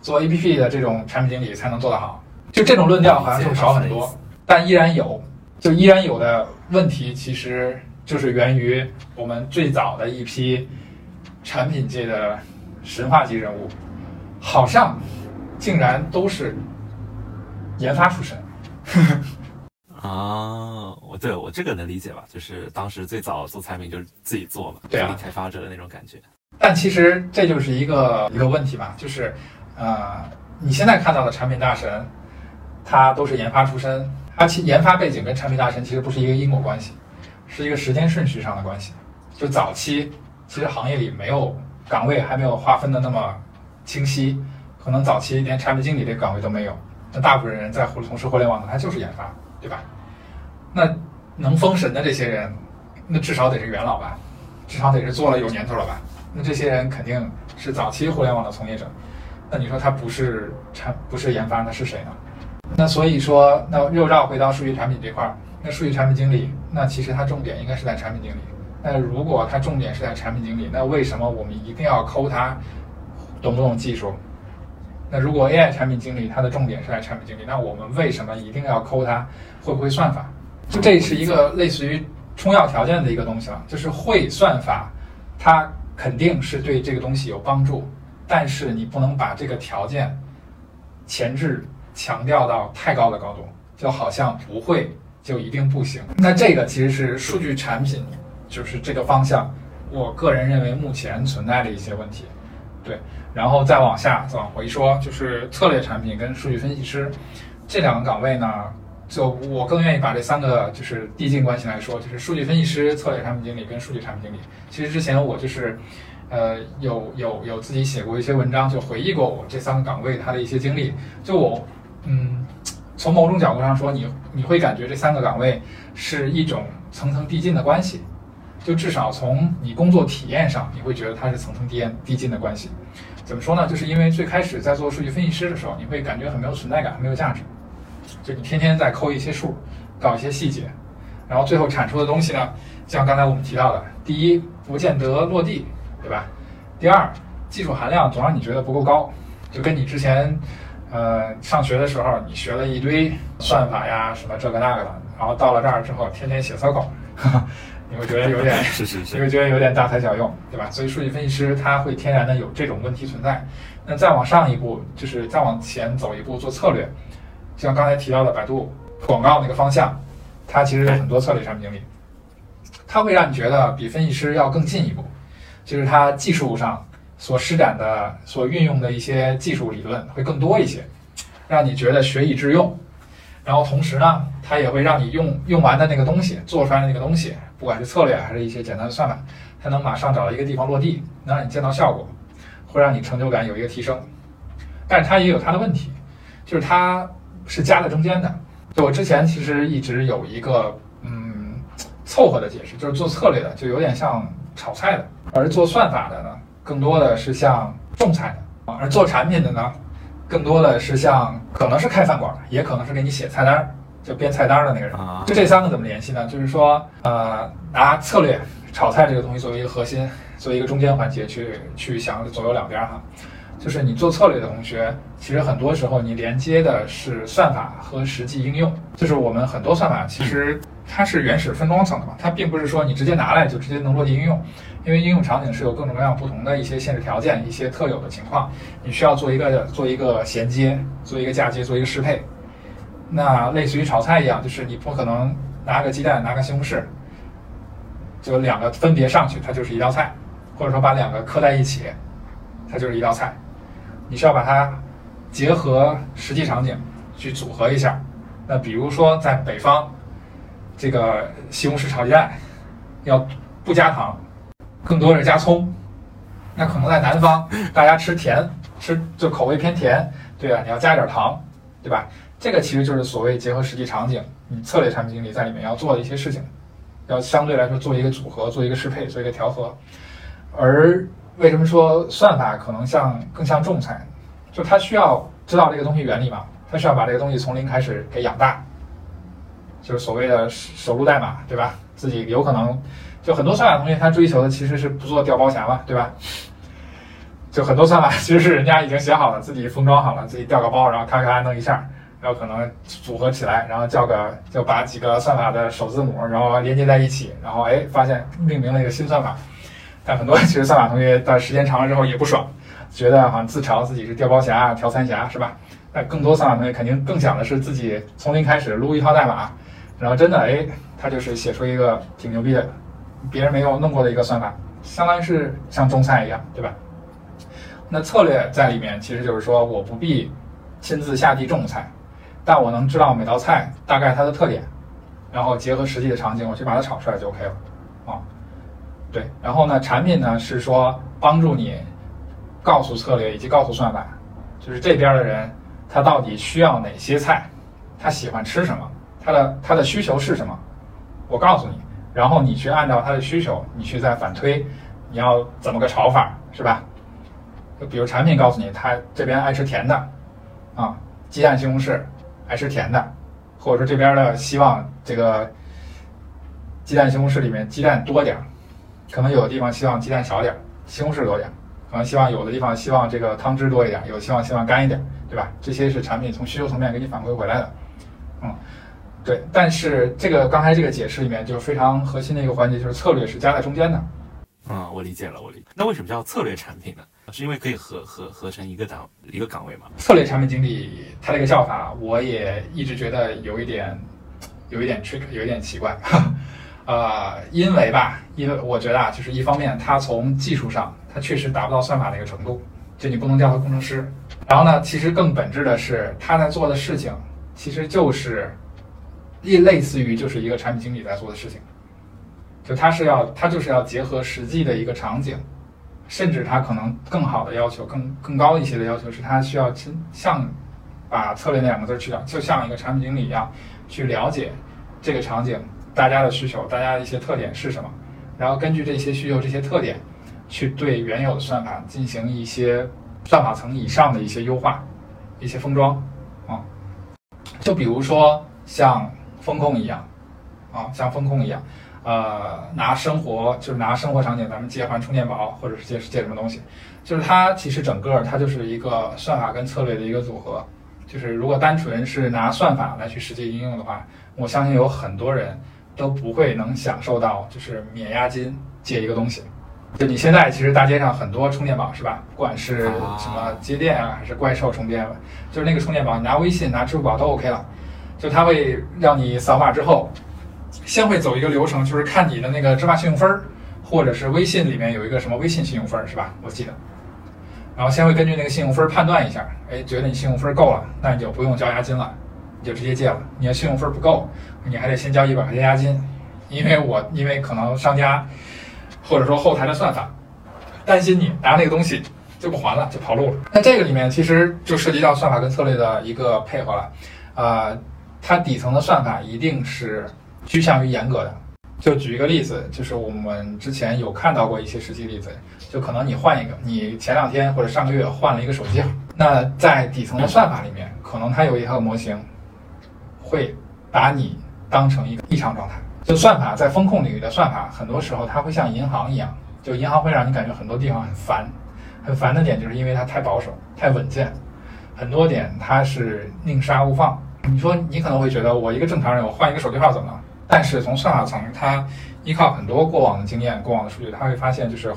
做 APP 的这种产品经理才能做得好，就这种论调好像就少很多，但依然有，就依然有的问题，其实就是源于我们最早的一批产品界的神话级人物，好像竟然都是研发出身。啊，我对我这个能理解吧，就是当时最早做产品就是自己做嘛，对啊，开发者的那种感觉。但其实这就是一个一个问题吧，就是。啊，你现在看到的产品大神，他都是研发出身，他其研发背景跟产品大神其实不是一个因果关系，是一个时间顺序上的关系。就早期，其实行业里没有岗位还没有划分的那么清晰，可能早期连产品经理这个岗位都没有。那大部分人在互从事互联网的，他就是研发，对吧？那能封神的这些人，那至少得是元老吧，至少得是做了有年头了吧？那这些人肯定是早期互联网的从业者。那你说他不是产不是研发，那是谁呢？那所以说，那又绕回到数据产品这块儿，那数据产品经理，那其实他重点应该是在产品经理。那如果他重点是在产品经理，那为什么我们一定要抠他懂不懂技术？那如果 AI 产品经理他的重点是在产品经理，那我们为什么一定要抠他会不会算法？就这是一个类似于充要条件的一个东西了，就是会算法，它肯定是对这个东西有帮助。但是你不能把这个条件前置强调到太高的高度，就好像不会就一定不行。那这个其实是数据产品，就是这个方向，我个人认为目前存在的一些问题。对，然后再往下再往回说，就是策略产品跟数据分析师这两个岗位呢，就我更愿意把这三个就是递进关系来说，就是数据分析师、策略产品经理跟数据产品经理。其实之前我就是。呃，有有有自己写过一些文章，就回忆过我这三个岗位它的一些经历。就我，嗯，从某种角度上说，你你会感觉这三个岗位是一种层层递进的关系。就至少从你工作体验上，你会觉得它是层层递递进的关系。怎么说呢？就是因为最开始在做数据分析师的时候，你会感觉很没有存在感，很没有价值。就你天天在抠一些数，搞一些细节，然后最后产出的东西呢，像刚才我们提到的，第一不见得落地。对吧？第二，技术含量总让你觉得不够高，就跟你之前，呃，上学的时候你学了一堆算法呀，什么这个那个的，然后到了这儿之后天天写 SQL，你会觉得有点，是是是，你会觉得有点大材小用，对吧？所以数据分析师他会天然的有这种问题存在。那再往上一步，就是再往前走一步做策略，像刚才提到的百度广告那个方向，它其实有很多策略产品经理，它会让你觉得比分析师要更进一步。就是它技术上所施展的、所运用的一些技术理论会更多一些，让你觉得学以致用。然后同时呢，它也会让你用用完的那个东西做出来的那个东西，不管是策略还是一些简单的算法，它能马上找到一个地方落地，能让你见到效果，会让你成就感有一个提升。但是它也有它的问题，就是它是夹在中间的。就我之前其实一直有一个嗯凑合的解释，就是做策略的就有点像。炒菜的，而做算法的呢，更多的是像种菜的啊；而做产品的呢，更多的是像可能是开饭馆的，也可能是给你写菜单，就编菜单的那个人。就这三个怎么联系呢？就是说，呃，拿策略炒菜这个东西作为一个核心，作为一个中间环节去去想左右两边哈。就是你做策略的同学，其实很多时候你连接的是算法和实际应用。就是我们很多算法其实。它是原始分装层的嘛，它并不是说你直接拿来就直接能落地应用，因为应用场景是有各种各样不同的一些限制条件、一些特有的情况，你需要做一个做一个衔接、做一个嫁接、做一个适配。那类似于炒菜一样，就是你不可能拿个鸡蛋、拿个西红柿，就两个分别上去，它就是一道菜，或者说把两个磕在一起，它就是一道菜。你需要把它结合实际场景去组合一下。那比如说在北方。这个西红柿炒鸡蛋要不加糖，更多是加葱。那可能在南方，大家吃甜，吃就口味偏甜，对啊，你要加点糖，对吧？这个其实就是所谓结合实际场景，你策略产品经理在里面要做的一些事情，要相对来说做一个组合，做一个适配，做一个调和。而为什么说算法可能像更像仲裁？就他需要知道这个东西原理嘛，他需要把这个东西从零开始给养大。就是所谓的手录代码，对吧？自己有可能，就很多算法同学他追求的其实是不做调包侠嘛，对吧？就很多算法其实是人家已经写好了，自己封装好了，自己调个包，然后咔咔弄一下，然后可能组合起来，然后叫个就把几个算法的首字母，然后连接在一起，然后哎发现命名了一个新算法。但很多其实算法同学在时间长了之后也不爽，觉得好像自嘲自己是调包侠、调参侠，是吧？那更多算法同学肯定更想的是自己从零开始撸一套代码。然后真的哎，他就是写出一个挺牛逼的，别人没有弄过的一个算法，相当于是像种菜一样，对吧？那策略在里面其实就是说，我不必亲自下地种菜，但我能知道每道菜大概它的特点，然后结合实际的场景，我去把它炒出来就 OK 了啊。对，然后呢，产品呢是说帮助你告诉策略以及告诉算法，就是这边的人他到底需要哪些菜，他喜欢吃什么。他的他的需求是什么？我告诉你，然后你去按照他的需求，你去再反推，你要怎么个炒法，是吧？就比如产品告诉你，他这边爱吃甜的，啊，鸡蛋西红柿爱吃甜的，或者说这边的希望这个鸡蛋西红柿里面鸡蛋多点儿，可能有的地方希望鸡蛋少点儿，西红柿多点儿，可能希望有的地方希望这个汤汁多一点，有希望希望干一点，对吧？这些是产品从需求层面给你反馈回来的，嗯。对，但是这个刚才这个解释里面就是非常核心的一个环节，就是策略是夹在中间的。嗯，我理解了，我理解。那为什么叫策略产品呢？是因为可以合合合成一个档一个岗位吗？策略产品经理，他这个叫法，我也一直觉得有一点，有一点 trick，有一点奇怪。呃，因为吧，因为我觉得啊，就是一方面，它从技术上，它确实达不到算法的一个程度，就你不能叫他工程师。然后呢，其实更本质的是，他在做的事情，其实就是类类似于就是一个产品经理在做的事情，就他是要，他就是要结合实际的一个场景。甚至他可能更好的要求，更更高一些的要求是，他需要真像把策略那两个字去掉，就像一个产品经理一样，去了解这个场景大家的需求，大家的一些特点是什么，然后根据这些需求、这些特点，去对原有的算法进行一些算法层以上的一些优化、一些封装啊。就比如说像风控一样啊，像风控一样。呃，拿生活就是拿生活场景，咱们借还充电宝，或者是借借什么东西，就是它其实整个它就是一个算法跟策略的一个组合。就是如果单纯是拿算法来去实际应用的话，我相信有很多人都不会能享受到就是免押金借一个东西。就你现在其实大街上很多充电宝是吧？不管是什么街电啊，还是怪兽充电，就是那个充电宝，你拿微信、拿支付宝都 OK 了。就它会让你扫码之后。先会走一个流程，就是看你的那个芝麻信用分儿，或者是微信里面有一个什么微信信用分儿，是吧？我记得。然后先会根据那个信用分儿判断一下，哎，觉得你信用分够了，那你就不用交押金了，你就直接借了。你的信用分不够，你还得先交一百块钱押金，因为我因为可能商家或者说后台的算法担心你拿那个东西就不还了，就跑路了。那这个里面其实就涉及到算法跟策略的一个配合了，呃，它底层的算法一定是。趋向于严格的，就举一个例子，就是我们之前有看到过一些实际例子，就可能你换一个，你前两天或者上个月换了一个手机号，那在底层的算法里面，可能它有一套模型，会把你当成一个异常状态。就算法在风控领域的算法，很多时候它会像银行一样，就银行会让你感觉很多地方很烦，很烦的点就是因为它太保守、太稳健，很多点它是宁杀勿放。你说你可能会觉得我一个正常人，我换一个手机号怎么了？但是从算法层，它依靠很多过往的经验、过往的数据，它会发现就是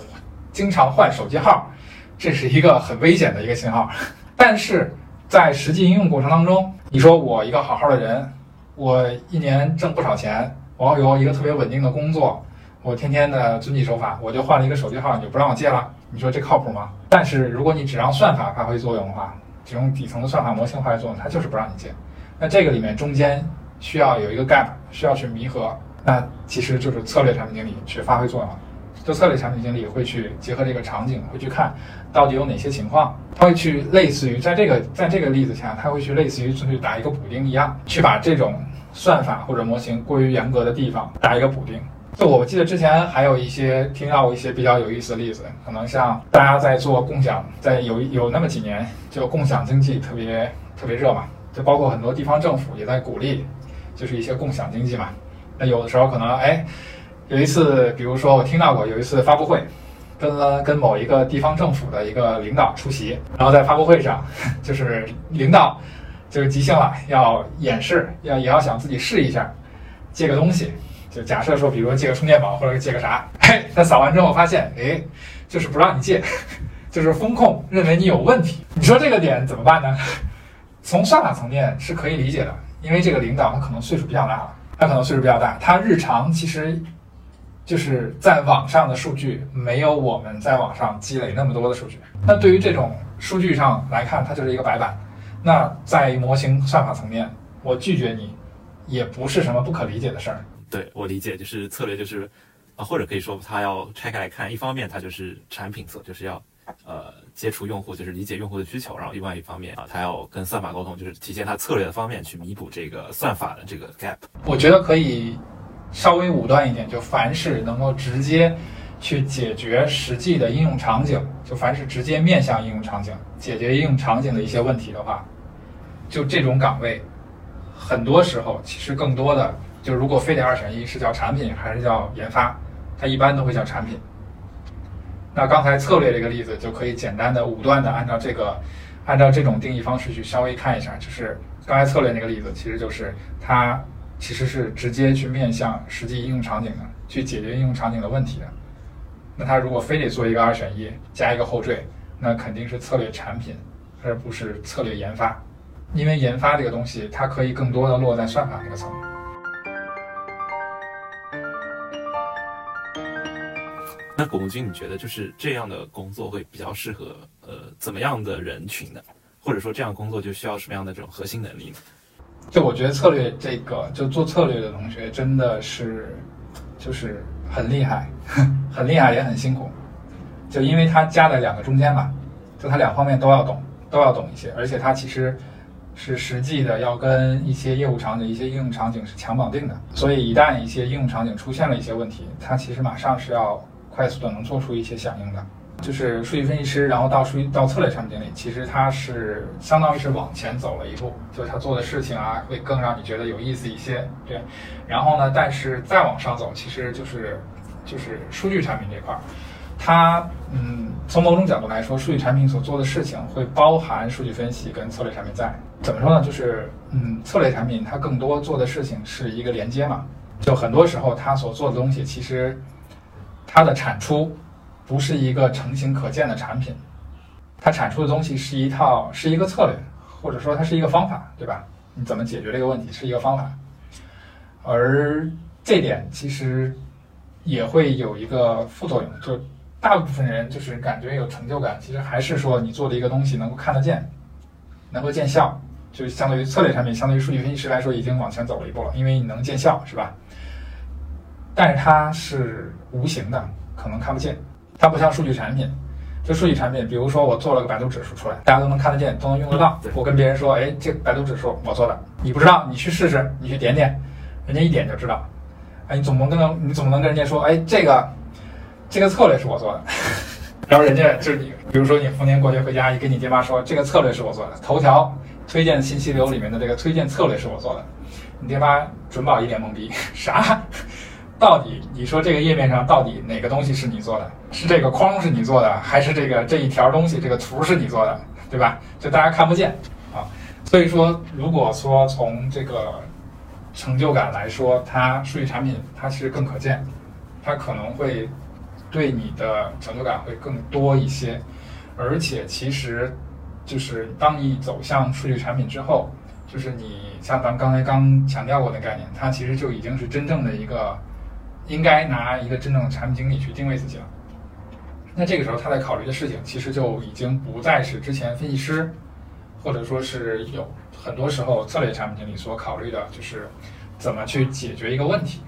经常换手机号，这是一个很危险的一个信号。但是在实际应用过程当中，你说我一个好好的人，我一年挣不少钱，我有一个特别稳定的工作，我天天的遵纪守法，我就换了一个手机号，你就不让我借了？你说这靠谱吗？但是如果你只让算法发挥作用的话，只用底层的算法模型发挥作用，它就是不让你借。那这个里面中间。需要有一个 gap，需要去弥合，那其实就是策略产品经理去发挥作用了做。策略产品经理会去结合这个场景，会去看到底有哪些情况，他会去类似于在这个在这个例子下，他会去类似于去打一个补丁一样，去把这种算法或者模型过于严格的地方打一个补丁。就我记得之前还有一些听到过一些比较有意思的例子，可能像大家在做共享，在有有那么几年，就共享经济特别特别热嘛，就包括很多地方政府也在鼓励。就是一些共享经济嘛，那有的时候可能哎，有一次，比如说我听到过有一次发布会，跟了跟某一个地方政府的一个领导出席，然后在发布会上，就是领导就是即兴了，要演示，要也要想自己试一下借个东西，就假设说，比如借个充电宝或者借个啥，嘿，他扫完之后发现，哎，就是不让你借，就是风控认为你有问题，你说这个点怎么办呢？从算法层面是可以理解的。因为这个领导他可能岁数比较大了，他可能岁数比较大，他日常其实就是在网上的数据没有我们在网上积累那么多的数据。那对于这种数据上来看，它就是一个白板。那在模型算法层面，我拒绝你，也不是什么不可理解的事儿。对我理解就是策略就是啊，或者可以说他要拆开来看，一方面它就是产品侧，就是要。呃，接触用户就是理解用户的需求，然后另外一方面啊，他要跟算法沟通，就是体现他策略的方面去弥补这个算法的这个 gap。我觉得可以稍微武断一点，就凡是能够直接去解决实际的应用场景，就凡是直接面向应用场景解决应用场景的一些问题的话，就这种岗位，很多时候其实更多的就如果非得二选一，是叫产品还是叫研发，它一般都会叫产品。那刚才策略这个例子就可以简单的武断的按照这个，按照这种定义方式去稍微看一下，就是刚才策略那个例子，其实就是它其实是直接去面向实际应用场景的，去解决应用场景的问题的。那他如果非得做一个二选一，加一个后缀，那肯定是策略产品，而不是策略研发，因为研发这个东西，它可以更多的落在算法那个层面。那古木君，你觉得就是这样的工作会比较适合呃怎么样的人群呢？或者说这样工作就需要什么样的这种核心能力呢？就我觉得策略这个，就做策略的同学真的是就是很厉害，很厉害也很辛苦，就因为他夹在两个中间嘛，就他两方面都要懂，都要懂一些，而且他其实是实际的要跟一些业务场景、一些应用场景是强绑定的，所以一旦一些应用场景出现了一些问题，他其实马上是要。快速的能做出一些响应的，就是数据分析师，然后到数据到策略产品经理，其实他是相当于是往前走了一步，就是他做的事情啊，会更让你觉得有意思一些。对，然后呢，但是再往上走，其实就是就是数据产品这块儿，它嗯，从某种角度来说，数据产品所做的事情会包含数据分析跟策略产品在。怎么说呢？就是嗯，策略产品它更多做的事情是一个连接嘛，就很多时候它所做的东西其实。它的产出不是一个成型可见的产品，它产出的东西是一套是一个策略，或者说它是一个方法，对吧？你怎么解决这个问题是一个方法，而这点其实也会有一个副作用，就大部分人就是感觉有成就感，其实还是说你做的一个东西能够看得见，能够见效，就相对于策略产品，相对于数据分析师来说已经往前走了一步了，因为你能见效，是吧？但是它是无形的，可能看不见。它不像数据产品，就数据产品，比如说我做了个百度指数出来，大家都能看得见，都能用得到。我跟别人说，哎，这百度指数我做的，你不知道，你去试试，你去点点，人家一点就知道。哎，你总不能跟你总不能跟人家说，哎，这个这个策略是我做的，然后人家就是你，比如说你逢年过节回家，你跟你爹妈说，这个策略是我做的，头条推荐信息流里面的这个推荐策略是我做的，你爹妈准保一脸懵逼，啥？到底你说这个页面上到底哪个东西是你做的？是这个框是你做的，还是这个这一条东西这个图是你做的，对吧？就大家看不见啊。所以说，如果说从这个成就感来说，它数据产品它其实更可见，它可能会对你的成就感会更多一些。而且其实就是当你走向数据产品之后，就是你像咱们刚才刚强调过的概念，它其实就已经是真正的一个。应该拿一个真正的产品经理去定位自己了。那这个时候他在考虑的事情，其实就已经不再是之前分析师，或者说是有很多时候策略产品经理所考虑的，就是怎么去解决一个问题，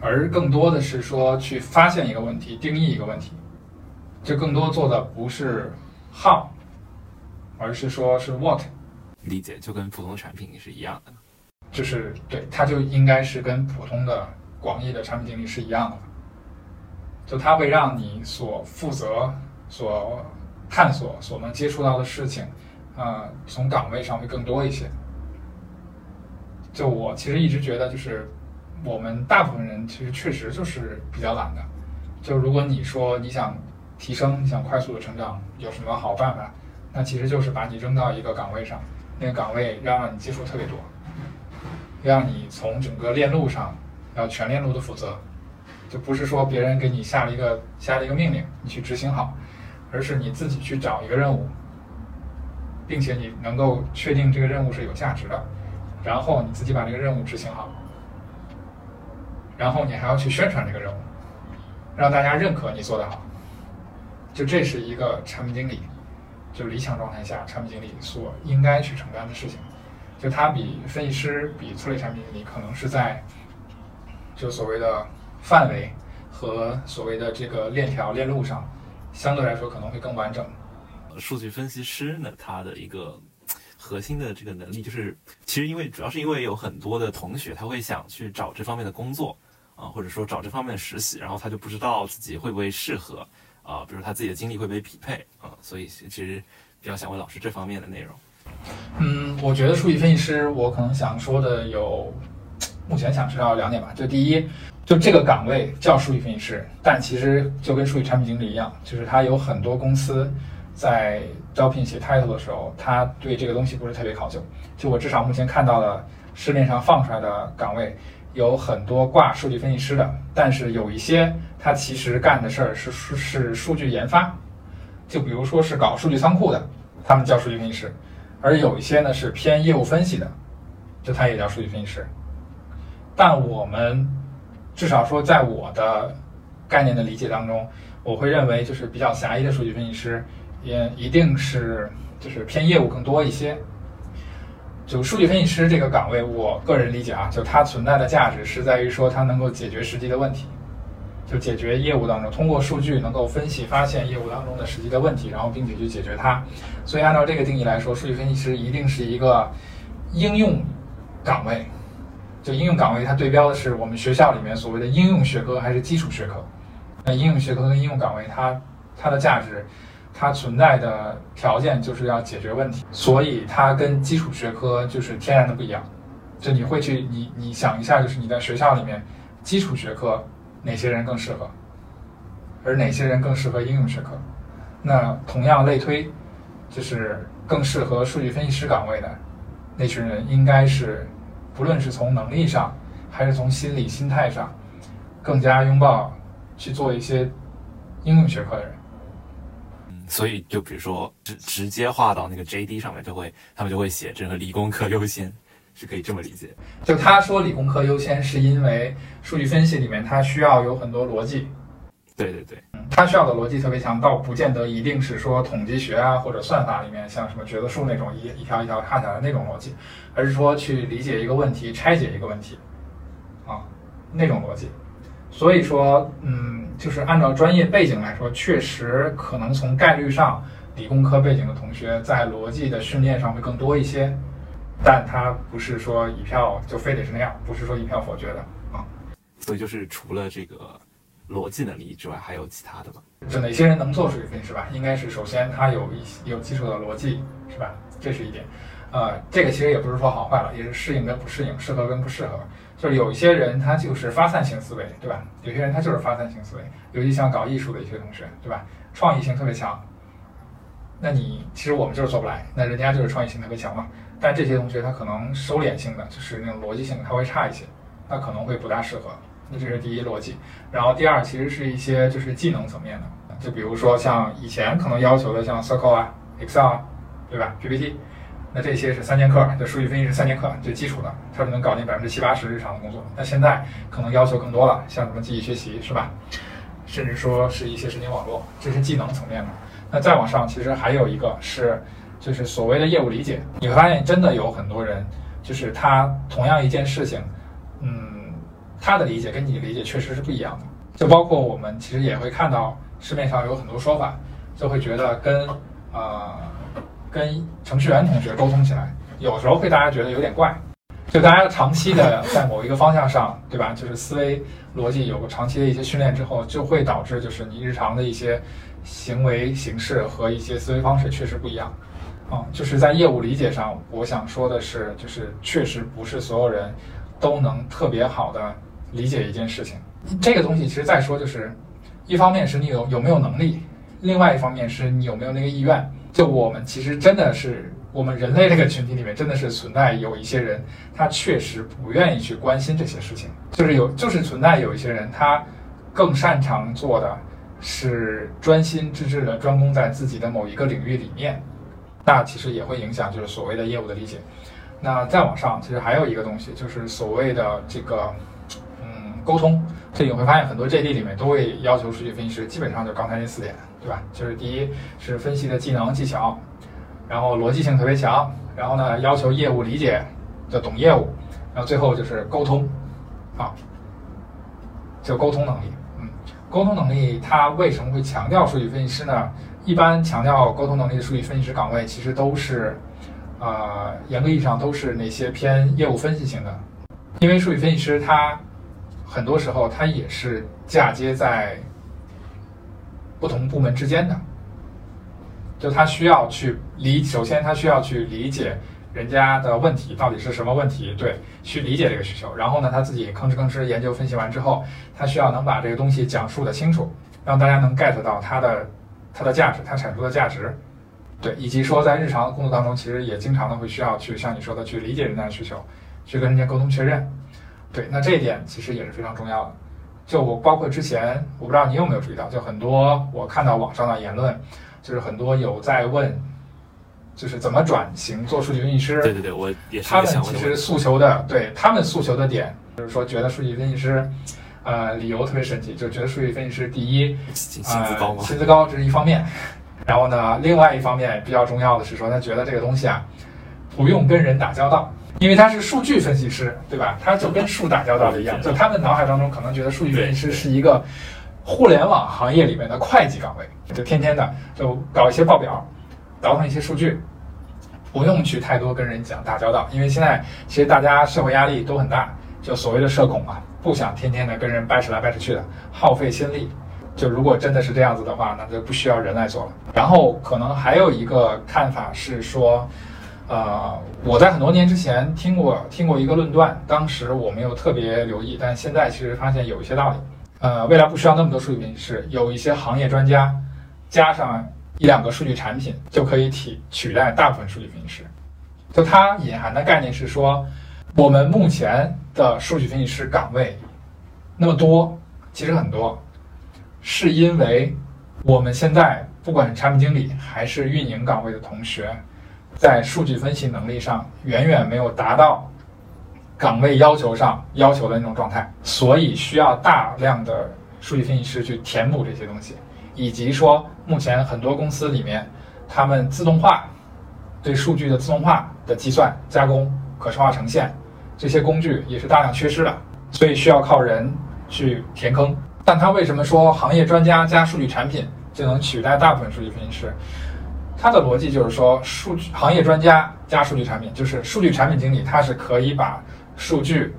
而更多的是说去发现一个问题，定义一个问题。这更多做的不是 how，而是说是 what。理解就跟普通产品是一样的。就是对，它就应该是跟普通的。广义的产品经理是一样的，就它会让你所负责、所探索、所能接触到的事情，呃，从岗位上会更多一些。就我其实一直觉得，就是我们大部分人其实确实就是比较懒的。就如果你说你想提升、你想快速的成长，有什么好办法？那其实就是把你扔到一个岗位上，那个岗位让你接触特别多，让你从整个链路上。要全链路的负责，就不是说别人给你下了一个下了一个命令，你去执行好，而是你自己去找一个任务，并且你能够确定这个任务是有价值的，然后你自己把这个任务执行好，然后你还要去宣传这个任务，让大家认可你做得好。就这是一个产品经理，就理想状态下产品经理所应该去承担的事情。就他比分析师、比策略产品经理可能是在。就所谓的范围和所谓的这个链条链路上，相对来说可能会更完整。数据分析师呢，他的一个核心的这个能力就是，其实因为主要是因为有很多的同学他会想去找这方面的工作啊，或者说找这方面的实习，然后他就不知道自己会不会适合啊，比如他自己的经历会不会匹配啊，所以其实比较想问老师这方面的内容。嗯，我觉得数据分析师，我可能想说的有。目前想知道两点吧，就第一，就这个岗位叫数据分析师，但其实就跟数据产品经理一样，就是他有很多公司在招聘写 title 的时候，他对这个东西不是特别考究。就我至少目前看到的市面上放出来的岗位，有很多挂数据分析师的，但是有一些他其实干的事儿是是是数据研发，就比如说是搞数据仓库的，他们叫数据分析师，而有一些呢是偏业务分析的，就他也叫数据分析师。但我们至少说在我的概念的理解当中，我会认为就是比较狭义的数据分析师，也一定是就是偏业务更多一些。就数据分析师这个岗位，我个人理解啊，就它存在的价值是在于说它能够解决实际的问题，就解决业务当中通过数据能够分析发现业务当中的实际的问题，然后并且去解决它。所以按照这个定义来说，数据分析师一定是一个应用岗位。就应用岗位，它对标的是我们学校里面所谓的应用学科还是基础学科？那应用学科跟应用岗位，它它的价值。它存在的条件就是要解决问题，所以它跟基础学科就是天然的不一样。就你会去，你你想一下，就是你在学校里面，基础学科哪些人更适合，而哪些人更适合应用学科？那同样类推，就是更适合数据分析师岗位的那群人，应该是不论是从能力上，还是从心理心态上，更加拥抱去做一些应用学科的人。所以，就比如说直直接划到那个 JD 上面，就会他们就会写这个理工科优先，是可以这么理解。就他说理工科优先，是因为数据分析里面它需要有很多逻辑。对对对，它需要的逻辑特别强，倒不见得一定是说统计学啊或者算法里面像什么决策树那种一一条一条看下来那种逻辑，而是说去理解一个问题，拆解一个问题，啊，那种逻辑。所以说，嗯。就是按照专业背景来说，确实可能从概率上，理工科背景的同学在逻辑的训练上会更多一些，但他不是说一票就非得是那样，不是说一票否决的啊。所以就是除了这个逻辑能力之外，还有其他的吗？就哪些人能做数据分析是吧？应该是首先他有一些有基础的逻辑是吧？这是一点。呃，这个其实也不是说好坏了，也是适应跟不适应，适合跟不适合。就是有一些人他就是发散性思维，对吧？有些人他就是发散性思维，尤其像搞艺术的一些同学，对吧？创意性特别强。那你其实我们就是做不来，那人家就是创意性特别强嘛。但这些同学他可能收敛性的，就是那种逻辑性他会差一些，那可能会不大适合。那这是第一逻辑。然后第二其实是一些就是技能层面的，就比如说像以前可能要求的像 Circle 啊、Excel 啊，对吧？PPT。那这些是三节课，就数据分析是三节课，最基础的，它是能搞定百分之七八十日常的工作。那现在可能要求更多了，像什么记忆学习，是吧？甚至说是一些神经网络，这是技能层面的。那再往上，其实还有一个是，就是所谓的业务理解。你会发现，真的有很多人，就是他同样一件事情，嗯，他的理解跟你的理解确实是不一样的。就包括我们其实也会看到市面上有很多说法，就会觉得跟呃。跟程序员同学沟通起来，有时候会大家觉得有点怪，就大家长期的在某一个方向上，对吧？就是思维逻辑有个长期的一些训练之后，就会导致就是你日常的一些行为形式和一些思维方式确实不一样，啊，就是在业务理解上，我想说的是，就是确实不是所有人都能特别好的理解一件事情。这个东西其实再说就是，一方面是你有有没有能力，另外一方面是你有没有那个意愿。就我们其实真的是，我们人类这个群体里面真的是存在有一些人，他确实不愿意去关心这些事情。就是有，就是存在有一些人，他更擅长做的是专心致志的专攻在自己的某一个领域里面。那其实也会影响就是所谓的业务的理解。那再往上，其实还有一个东西，就是所谓的这个沟通。这你会发现很多 JD 里面都会要求数据分析师，基本上就刚才那四点。对吧？就是第一是分析的技能技巧，然后逻辑性特别强，然后呢要求业务理解，就懂业务，然后最后就是沟通，啊，就沟通能力。嗯，沟通能力它为什么会强调数据分析师呢？一般强调沟通能力的数据分析师岗位，其实都是，呃，严格意义上都是那些偏业务分析型的，因为数据分析师他很多时候他也是嫁接在。不同部门之间的，就他需要去理，首先他需要去理解人家的问题到底是什么问题，对，去理解这个需求。然后呢，他自己吭哧吭哧研究分析完之后，他需要能把这个东西讲述的清楚，让大家能 get 到它的它的价值，它产出的价值，对，以及说在日常的工作当中，其实也经常的会需要去像你说的去理解人家的需求，去跟人家沟通确认。对，那这一点其实也是非常重要的。就我包括之前，我不知道你有没有注意到，就很多我看到网上的言论，就是很多有在问，就是怎么转型做数据分析师。对对对，我也是他们。其实诉求的，对他们诉求的点，就是说觉得数据分析师，呃，理由特别神奇，就觉得数据分析师第一，薪薪资高呃吗？薪资高这是一方面，然后呢，另外一方面比较重要的是说，他觉得这个东西啊，不用跟人打交道，因为他是数据分析师，对吧？他就跟数打交道的一样，就他们脑海当中可能觉得数据分析师是一个互联网行业里面的会计岗位，就天天的就搞一些报表，倒腾一些数据。不用去太多跟人讲打交道，因为现在其实大家社会压力都很大，就所谓的社恐啊，不想天天的跟人掰扯来掰扯去的，耗费心力。就如果真的是这样子的话，那就不需要人来做了。然后可能还有一个看法是说，呃，我在很多年之前听过听过一个论断，当时我没有特别留意，但现在其实发现有一些道理。呃，未来不需要那么多数据分析师，有一些行业专家，加上一两个数据产品，就可以替取代大部分数据分析师。就它隐含的概念是说，我们目前的数据分析师岗位那么多，其实很多，是因为我们现在不管是产品经理还是运营岗位的同学，在数据分析能力上远远没有达到岗位要求上要求的那种状态，所以需要大量的数据分析师去填补这些东西，以及说目前很多公司里面，他们自动化对数据的自动化的计算、加工、可视化呈现这些工具也是大量缺失的，所以需要靠人去填坑。但他为什么说行业专家加数据产品就能取代大部分数据分析师？他的逻辑就是说，数据行业专家加数据产品，就是数据产品经理，他是可以把数据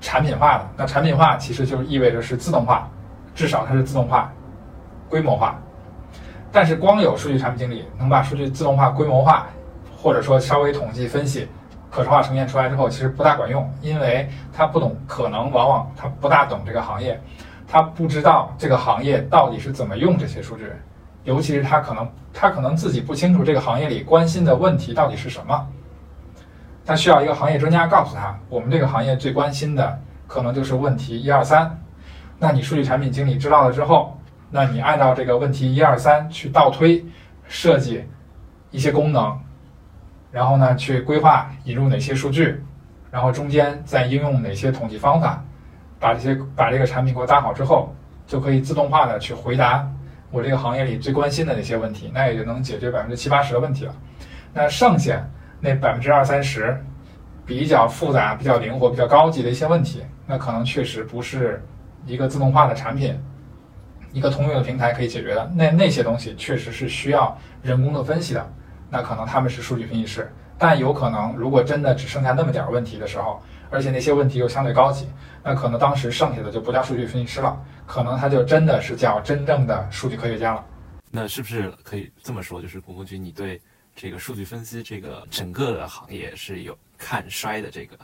产品化的。那产品化其实就意味着是自动化，至少它是自动化、规模化。但是光有数据产品经理能把数据自动化、规模化，或者说稍微统计分析、可视化呈现出来之后，其实不大管用，因为他不懂，可能往往他不大懂这个行业，他不知道这个行业到底是怎么用这些数据，尤其是他可能他可能自己不清楚这个行业里关心的问题到底是什么，他需要一个行业专家告诉他，我们这个行业最关心的可能就是问题一二三，那你数据产品经理知道了之后。那你按照这个问题一二三去倒推，设计一些功能，然后呢去规划引入哪些数据，然后中间再应用哪些统计方法，把这些把这个产品给我搭好之后，就可以自动化的去回答我这个行业里最关心的那些问题，那也就能解决百分之七八十的问题了。那剩下那百分之二三十比较复杂、比较灵活、比较高级的一些问题，那可能确实不是一个自动化的产品。一个通用的平台可以解决的，那那些东西确实是需要人工的分析的，那可能他们是数据分析师，但有可能如果真的只剩下那么点儿问题的时候，而且那些问题又相对高级，那可能当时剩下的就不叫数据分析师了，可能他就真的是叫真正的数据科学家了。那是不是可以这么说？就是谷木君，你对这个数据分析这个整个的行业是有看衰的，这个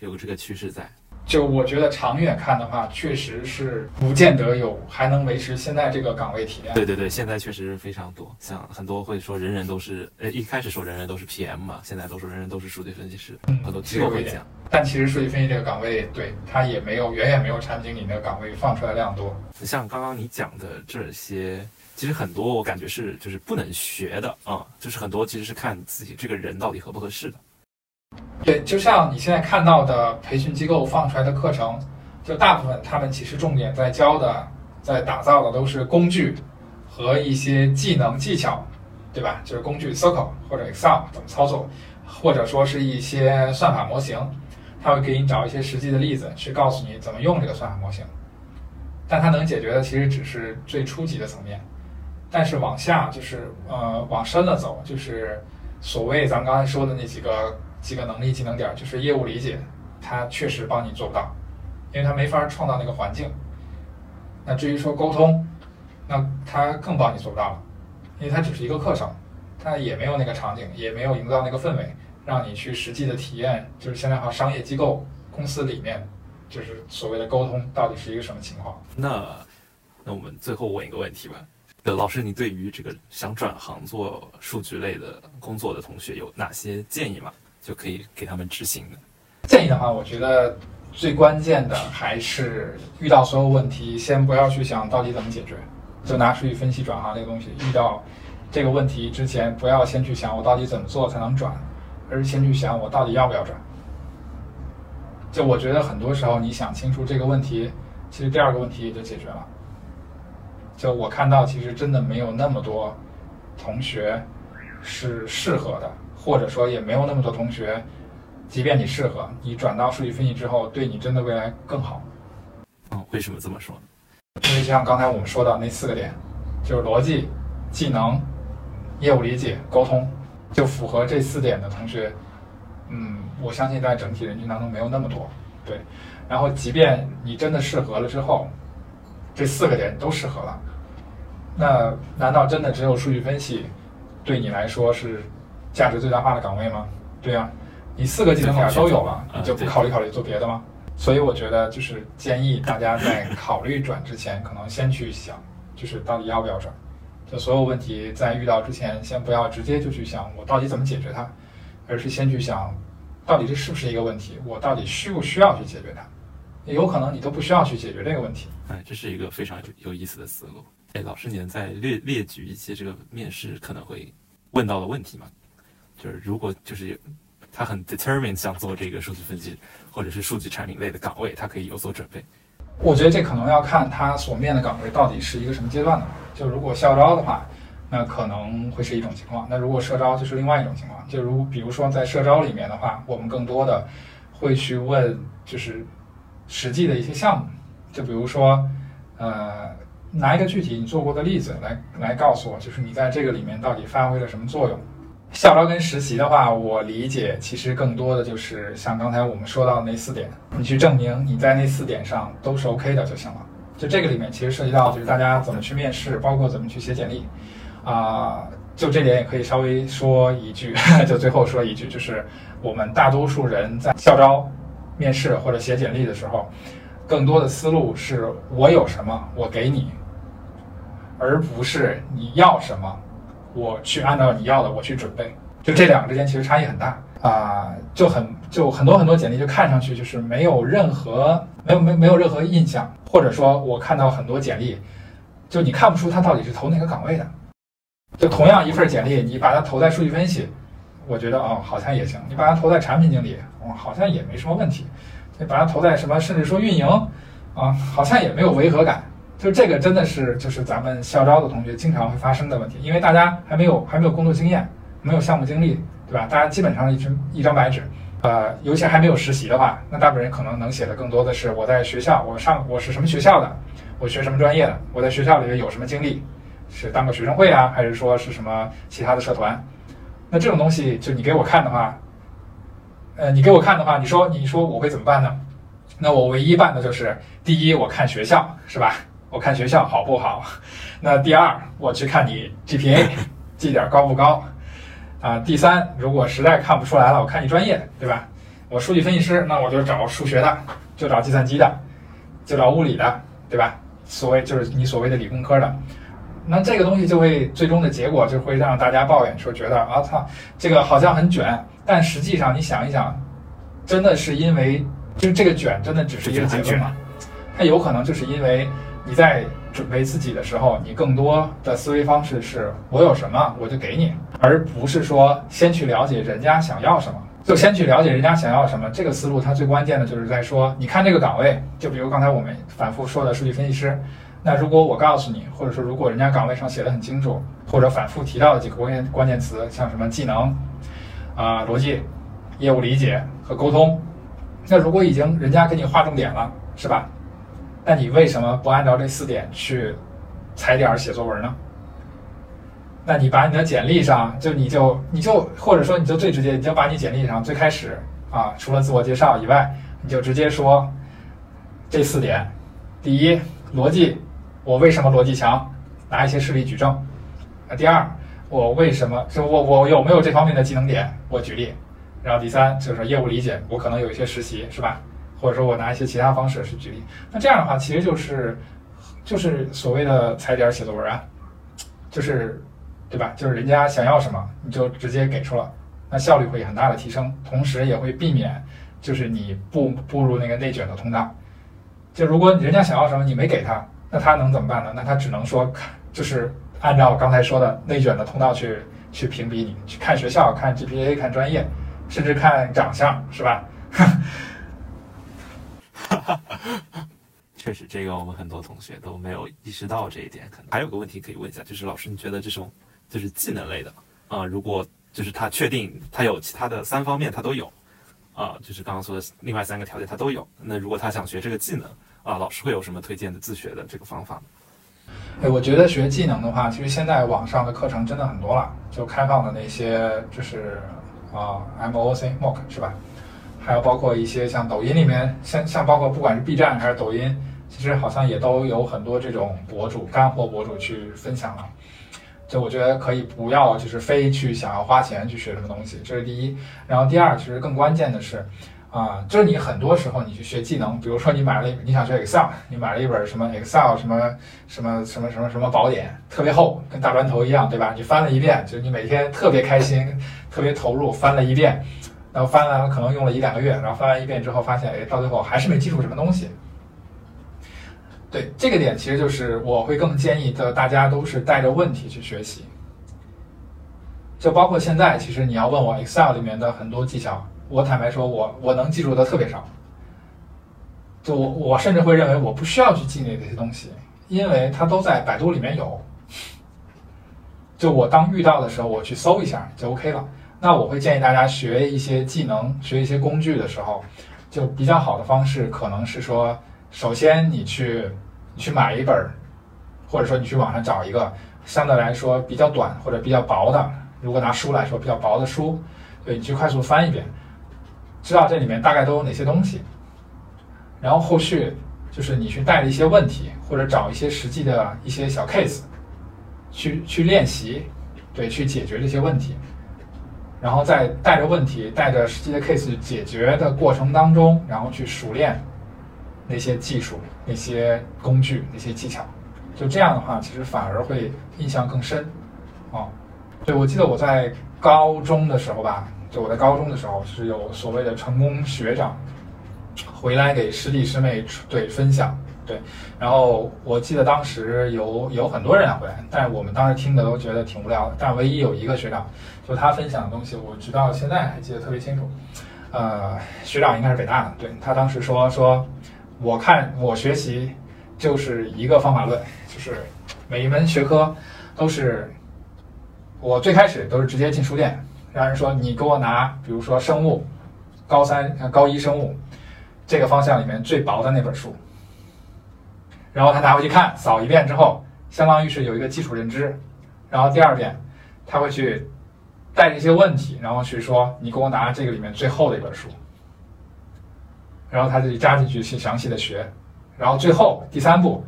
有这个趋势在。就我觉得长远看的话，确实是不见得有还能维持现在这个岗位体量。对对对，现在确实非常多，像很多会说人人都是，呃，一开始说人人都是 PM 嘛，现在都说人人都是数据分析师，嗯很多机构会讲。但其实数据分析这个岗位，对它也没有远远没有产品经理那个岗位放出来量多。像刚刚你讲的这些，其实很多我感觉是就是不能学的啊、就是很多其实是看自己这个人到底合不合适的。对，就像你现在看到的培训机构放出来的课程，就大部分他们其实重点在教的、在打造的都是工具和一些技能技巧，对吧？就是工具 Circle 或者 Excel 怎么操作，或者说是一些算法模型，他会给你找一些实际的例子去告诉你怎么用这个算法模型。但它能解决的其实只是最初级的层面，但是往下就是呃往深了走，就是所谓咱们刚才说的那几个。几个能力技能点，就是业务理解，它确实帮你做不到，因为它没法创造那个环境。那至于说沟通，那它更帮你做不到了，因为它只是一个课程，它也没有那个场景，也没有营造那个氛围，让你去实际的体验，就是现在好商业机构公司里面，就是所谓的沟通到底是一个什么情况。那那我们最后问一个问题吧。呃，老师，你对于这个想转行做数据类的工作的同学有哪些建议吗？就可以给他们执行的。建议的话，我觉得最关键的还是遇到所有问题，先不要去想到底怎么解决，就拿数据分析转行这个东西，遇到这个问题之前，不要先去想我到底怎么做才能转，而是先去想我到底要不要转。就我觉得很多时候，你想清楚这个问题，其实第二个问题也就解决了。就我看到，其实真的没有那么多同学是适合的，或者说也没有那么多同学，即便你适合，你转到数据分析之后，对你真的未来更好。嗯，为什么这么说？因为就像刚才我们说到那四个点，就是逻辑、技能、业务理解、沟通，就符合这四点的同学，嗯，我相信在整体人群当中没有那么多。对，然后即便你真的适合了之后，这四个点都适合了，那难道真的只有数据分析对你来说是价值最大化的岗位吗？对呀、你四个技能点都有了，嗯你就不考虑考虑做别的吗？所以我觉得就是建议大家在考虑转之前，可能先去想，就是到底要不要转。就所有问题在遇到之前，先不要直接就去想我到底怎么解决它，而是先去想，到底这是不是一个问题，我到底需不需要去解决它。有可能你都不需要去解决这个问题。哎，这是一个非常有有意思的思路。哎，老师，您再列列举一些这个面试可能会问到的问题吗？就是如果就是他很 determined 想做这个数据分析或者是数据产品类的岗位，他可以有所准备。我觉得这可能要看他所面的岗位到底是一个什么阶段的。就如果校招的话，那可能会是一种情况；那如果社招就是另外一种情况。就如比如说在社招里面的话，我们更多的会去问就是实际的一些项目，就比如说呃拿一个具体你做过的例子来来告诉我，就是你在这个里面到底发挥了什么作用。校招跟实习的话，我理解其实更多的就是像刚才我们说到那四点，你去证明你在那四点上都是 OK 的就行了。就这个里面其实涉及到就是大家怎么去面试，包括怎么去写简历，啊、就这点也可以稍微说一句，就最后说一句，就是我们大多数人在校招、面试或者写简历的时候，更多的思路是我有什么我给你，而不是你要什么我去按照你要的我去准备。就这两个之间其实差异很大啊、就很就很多很多简历就看上去就是没有任何没有没没有任何印象，或者说我看到很多简历，就你看不出他到底是投哪个岗位的。就同样一份简历，你把它投在数据分析，我觉得哦好像也行；你把它投在产品经理，哦好像也没什么问题；你把它投在什么，甚至说运营，啊好像也没有违和感。就这个真的是就是咱们校招的同学经常会发生的问题，因为大家还没有还没有工作经验，没有项目经历，对吧？大家基本上一张一张白纸，呃，尤其还没有实习的话，那大部分人可能能写的更多的是我在学校，我上我是什么学校的，我学什么专业的，我在学校里面有什么经历，是当个学生会啊，还是说是什么其他的社团？那这种东西，就你给我看的话，呃，你给我看的话，你说你说我会怎么办呢？那我唯一办的就是，第一，我看学校是吧？我看学校好不好？那第二，我去看你 GPA 绩 点高不高？啊，第三，如果实在看不出来了，我看你专业，对吧？我数据分析师，那我就找数学的，就找计算机的，就找物理的，对吧？所谓就是你所谓的理工科的，那这个东西就会最终的结果就会让大家抱怨说，觉得啊操，这个好像很卷，但实际上你想一想，真的是因为就是这个卷真的只是一个结论吗？它有可能就是因为你在准备自己的时候，你更多的思维方式是我有什么我就给你，而不是说先去了解人家想要什么。就先去了解人家想要什么，这个思路它最关键的就是在说，你看这个岗位，就比如刚才我们反复说的数据分析师，那如果我告诉你，或者说如果人家岗位上写的很清楚，或者反复提到的几个关键关键词，像什么技能、啊、逻辑、业务理解和沟通，那如果已经人家给你划重点了，是吧？那你为什么不按照这四点去踩点儿写作文呢？那你把你的简历上，就你就你就或者说你就最直接，你就把你简历上最开始啊，除了自我介绍以外，你就直接说这四点：第一，逻辑，我为什么逻辑强，拿一些事例举证；啊，第二，我为什么就我我有没有这方面的技能点，我举例；然后第三就是业务理解，我可能有一些实习，是吧？或者说我拿一些其他方式去举例。那这样的话，其实就是就是所谓的踩点写作文啊，就是对吧？就是人家想要什么，你就直接给出了，那效率会很大的提升，同时也会避免就是你步步入那个内卷的通道。就如果人家想要什么你没给他，那他能怎么办呢？那他只能说看，就是按照刚才说的内卷的通道去去评比你，去看学校、看 GPA、看专业，甚至看长相，是吧？确实，这个我们很多同学都没有意识到这一点。可能还有个问题可以问一下，就是老师，你觉得这种就是技能类的啊、如果就是他确定他有其他的三方面他都有啊、就是刚刚说的另外三个条件他都有，那如果他想学这个技能啊、老师会有什么推荐的自学的这个方法？哎，我觉得学技能的话，其实现在网上的课程真的很多了，就开放的那些就是啊、MOOC MOOC 是吧？还有包括一些像抖音里面，像像包括不管是 B 站还是抖音，其实好像也都有很多这种博主、干货博主去分享了。就我觉得可以不要就是非去想要花钱去学什么东西，这是第一。然后第二，其实更关键的是，啊、就是你很多时候你去学技能，比如说你买了你想学 Excel，你买了一本什么 Excel 什么什么什么什么什么宝典，特别厚，跟大砖头一样，对吧？你翻了一遍，就你每天特别开心，特别投入，翻了一遍，然后翻完了可能用了一两个月，然后翻完一遍之后发现，哎，到最后还是没记住什么东西。对这个点，其实就是我会更建议的，大家都是带着问题去学习。就包括现在，其实你要问我 Excel 里面的很多技巧，我坦白说我，我能记住的特别少。就我我甚至会认为我不需要去记那些东西，因为它都在百度里面有。就我当遇到的时候，我去搜一下就 OK 了。那我会建议大家学一些技能、学一些工具的时候，就比较好的方式可能是说，首先你去你去买一本，或者说你去网上找一个相对来说比较短或者比较薄的，如果拿书来说比较薄的书，对你去快速翻一遍，知道这里面大概都有哪些东西，然后后续就是你去带着一些问题，或者找一些实际的一些小 case，去去练习，对，去解决这些问题。然后在带着问题、带着实际的 case 解决的过程当中，然后去熟练那些技术、那些工具、那些技巧，就这样的话，其实反而会印象更深。哦，对，我记得我在高中的时候吧，就我在高中的时候，是有所谓的成功学长回来给师弟师妹对分享，对，然后我记得当时有有很多人要回来，但是我们当时听的都觉得挺无聊的，但唯一有一个学长，就他分享的东西，我直到现在还记得特别清楚。呃，学长应该是北大的，对他当时说说，我看我学习就是一个方法论，就是每一门学科都是我最开始都是直接进书店，让人说你给我拿，比如说生物，高三高一生物这个方向里面最薄的那本书，然后他拿回去看，扫一遍之后，相当于是有一个基础认知，然后第二遍他会去带着一些问题，然后去说你给我拿这个里面最厚的一本书，然后他就扎进去去详细的学，然后最后第三步，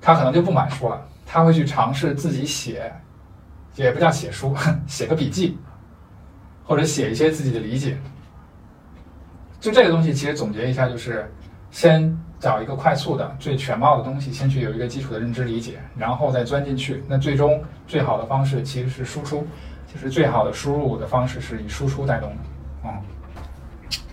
他可能就不买书了，他会去尝试自己写，也不叫写书，写个笔记，或者写一些自己的理解。就这个东西，其实总结一下就是，先找一个快速的、最全貌的东西，先去有一个基础的认知理解，然后再钻进去。那最终最好的方式其实是输出，就是最好的输入的方式是以输出带动的。嗯，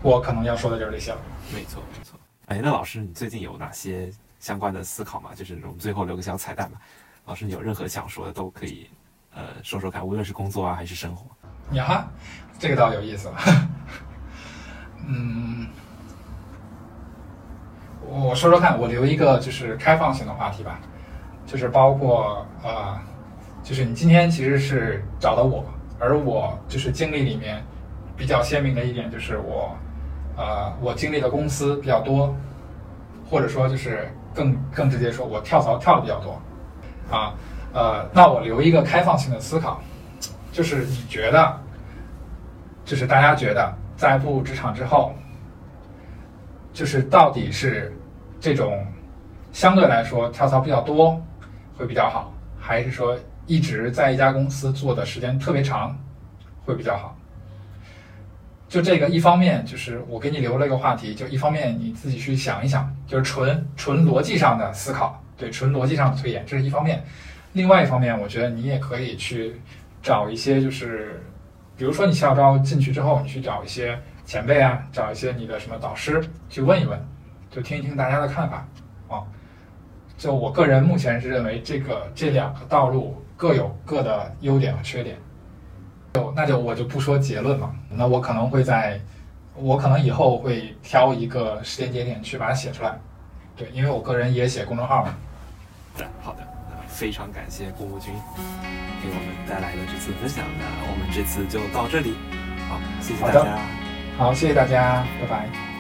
我可能要说的就是这些了。没错，没错。哎，那老师，你最近有哪些相关的思考吗？就是我们最后留个小彩蛋吧。老师，你有任何想说的都可以，呃，说说看，无论是工作啊还是生活。呀，这个倒有意思了。嗯，我说说看，我留一个就是开放性的话题吧，就是包括呃，就是你今天其实是找的我，而我就是经历里面比较鲜明的一点就是我，呃，我经历的公司比较多，或者说就是更更直接说，我跳槽跳的比较多，啊，呃，那我留一个开放性的思考，就是你觉得，就是大家觉得在步入职场之后，就是到底是这种相对来说跳槽比较多会比较好，还是说一直在一家公司做的时间特别长会比较好？就这个，一方面就是我给你留了一个话题，就一方面你自己去想一想，就是纯纯逻辑上的思考，对，纯逻辑上的推演，这是一方面。另外一方面，我觉得你也可以去找一些，就是比如说你校招进去之后，你去找一些前辈啊，找一些你的什么导师去问一问，就听一听大家的看法啊。就我个人目前是认为这个这两个道路各有各的优点和缺点。就那就我就不说结论嘛，那我可能会在，我可能以后会挑一个时间节点去把它写出来。对，因为我个人也写公众号嘛。对，好的，那非常感谢顾木君给我们带来的这次分享，那我们这次就到这里，好，谢谢大家，好，谢谢大家，拜拜。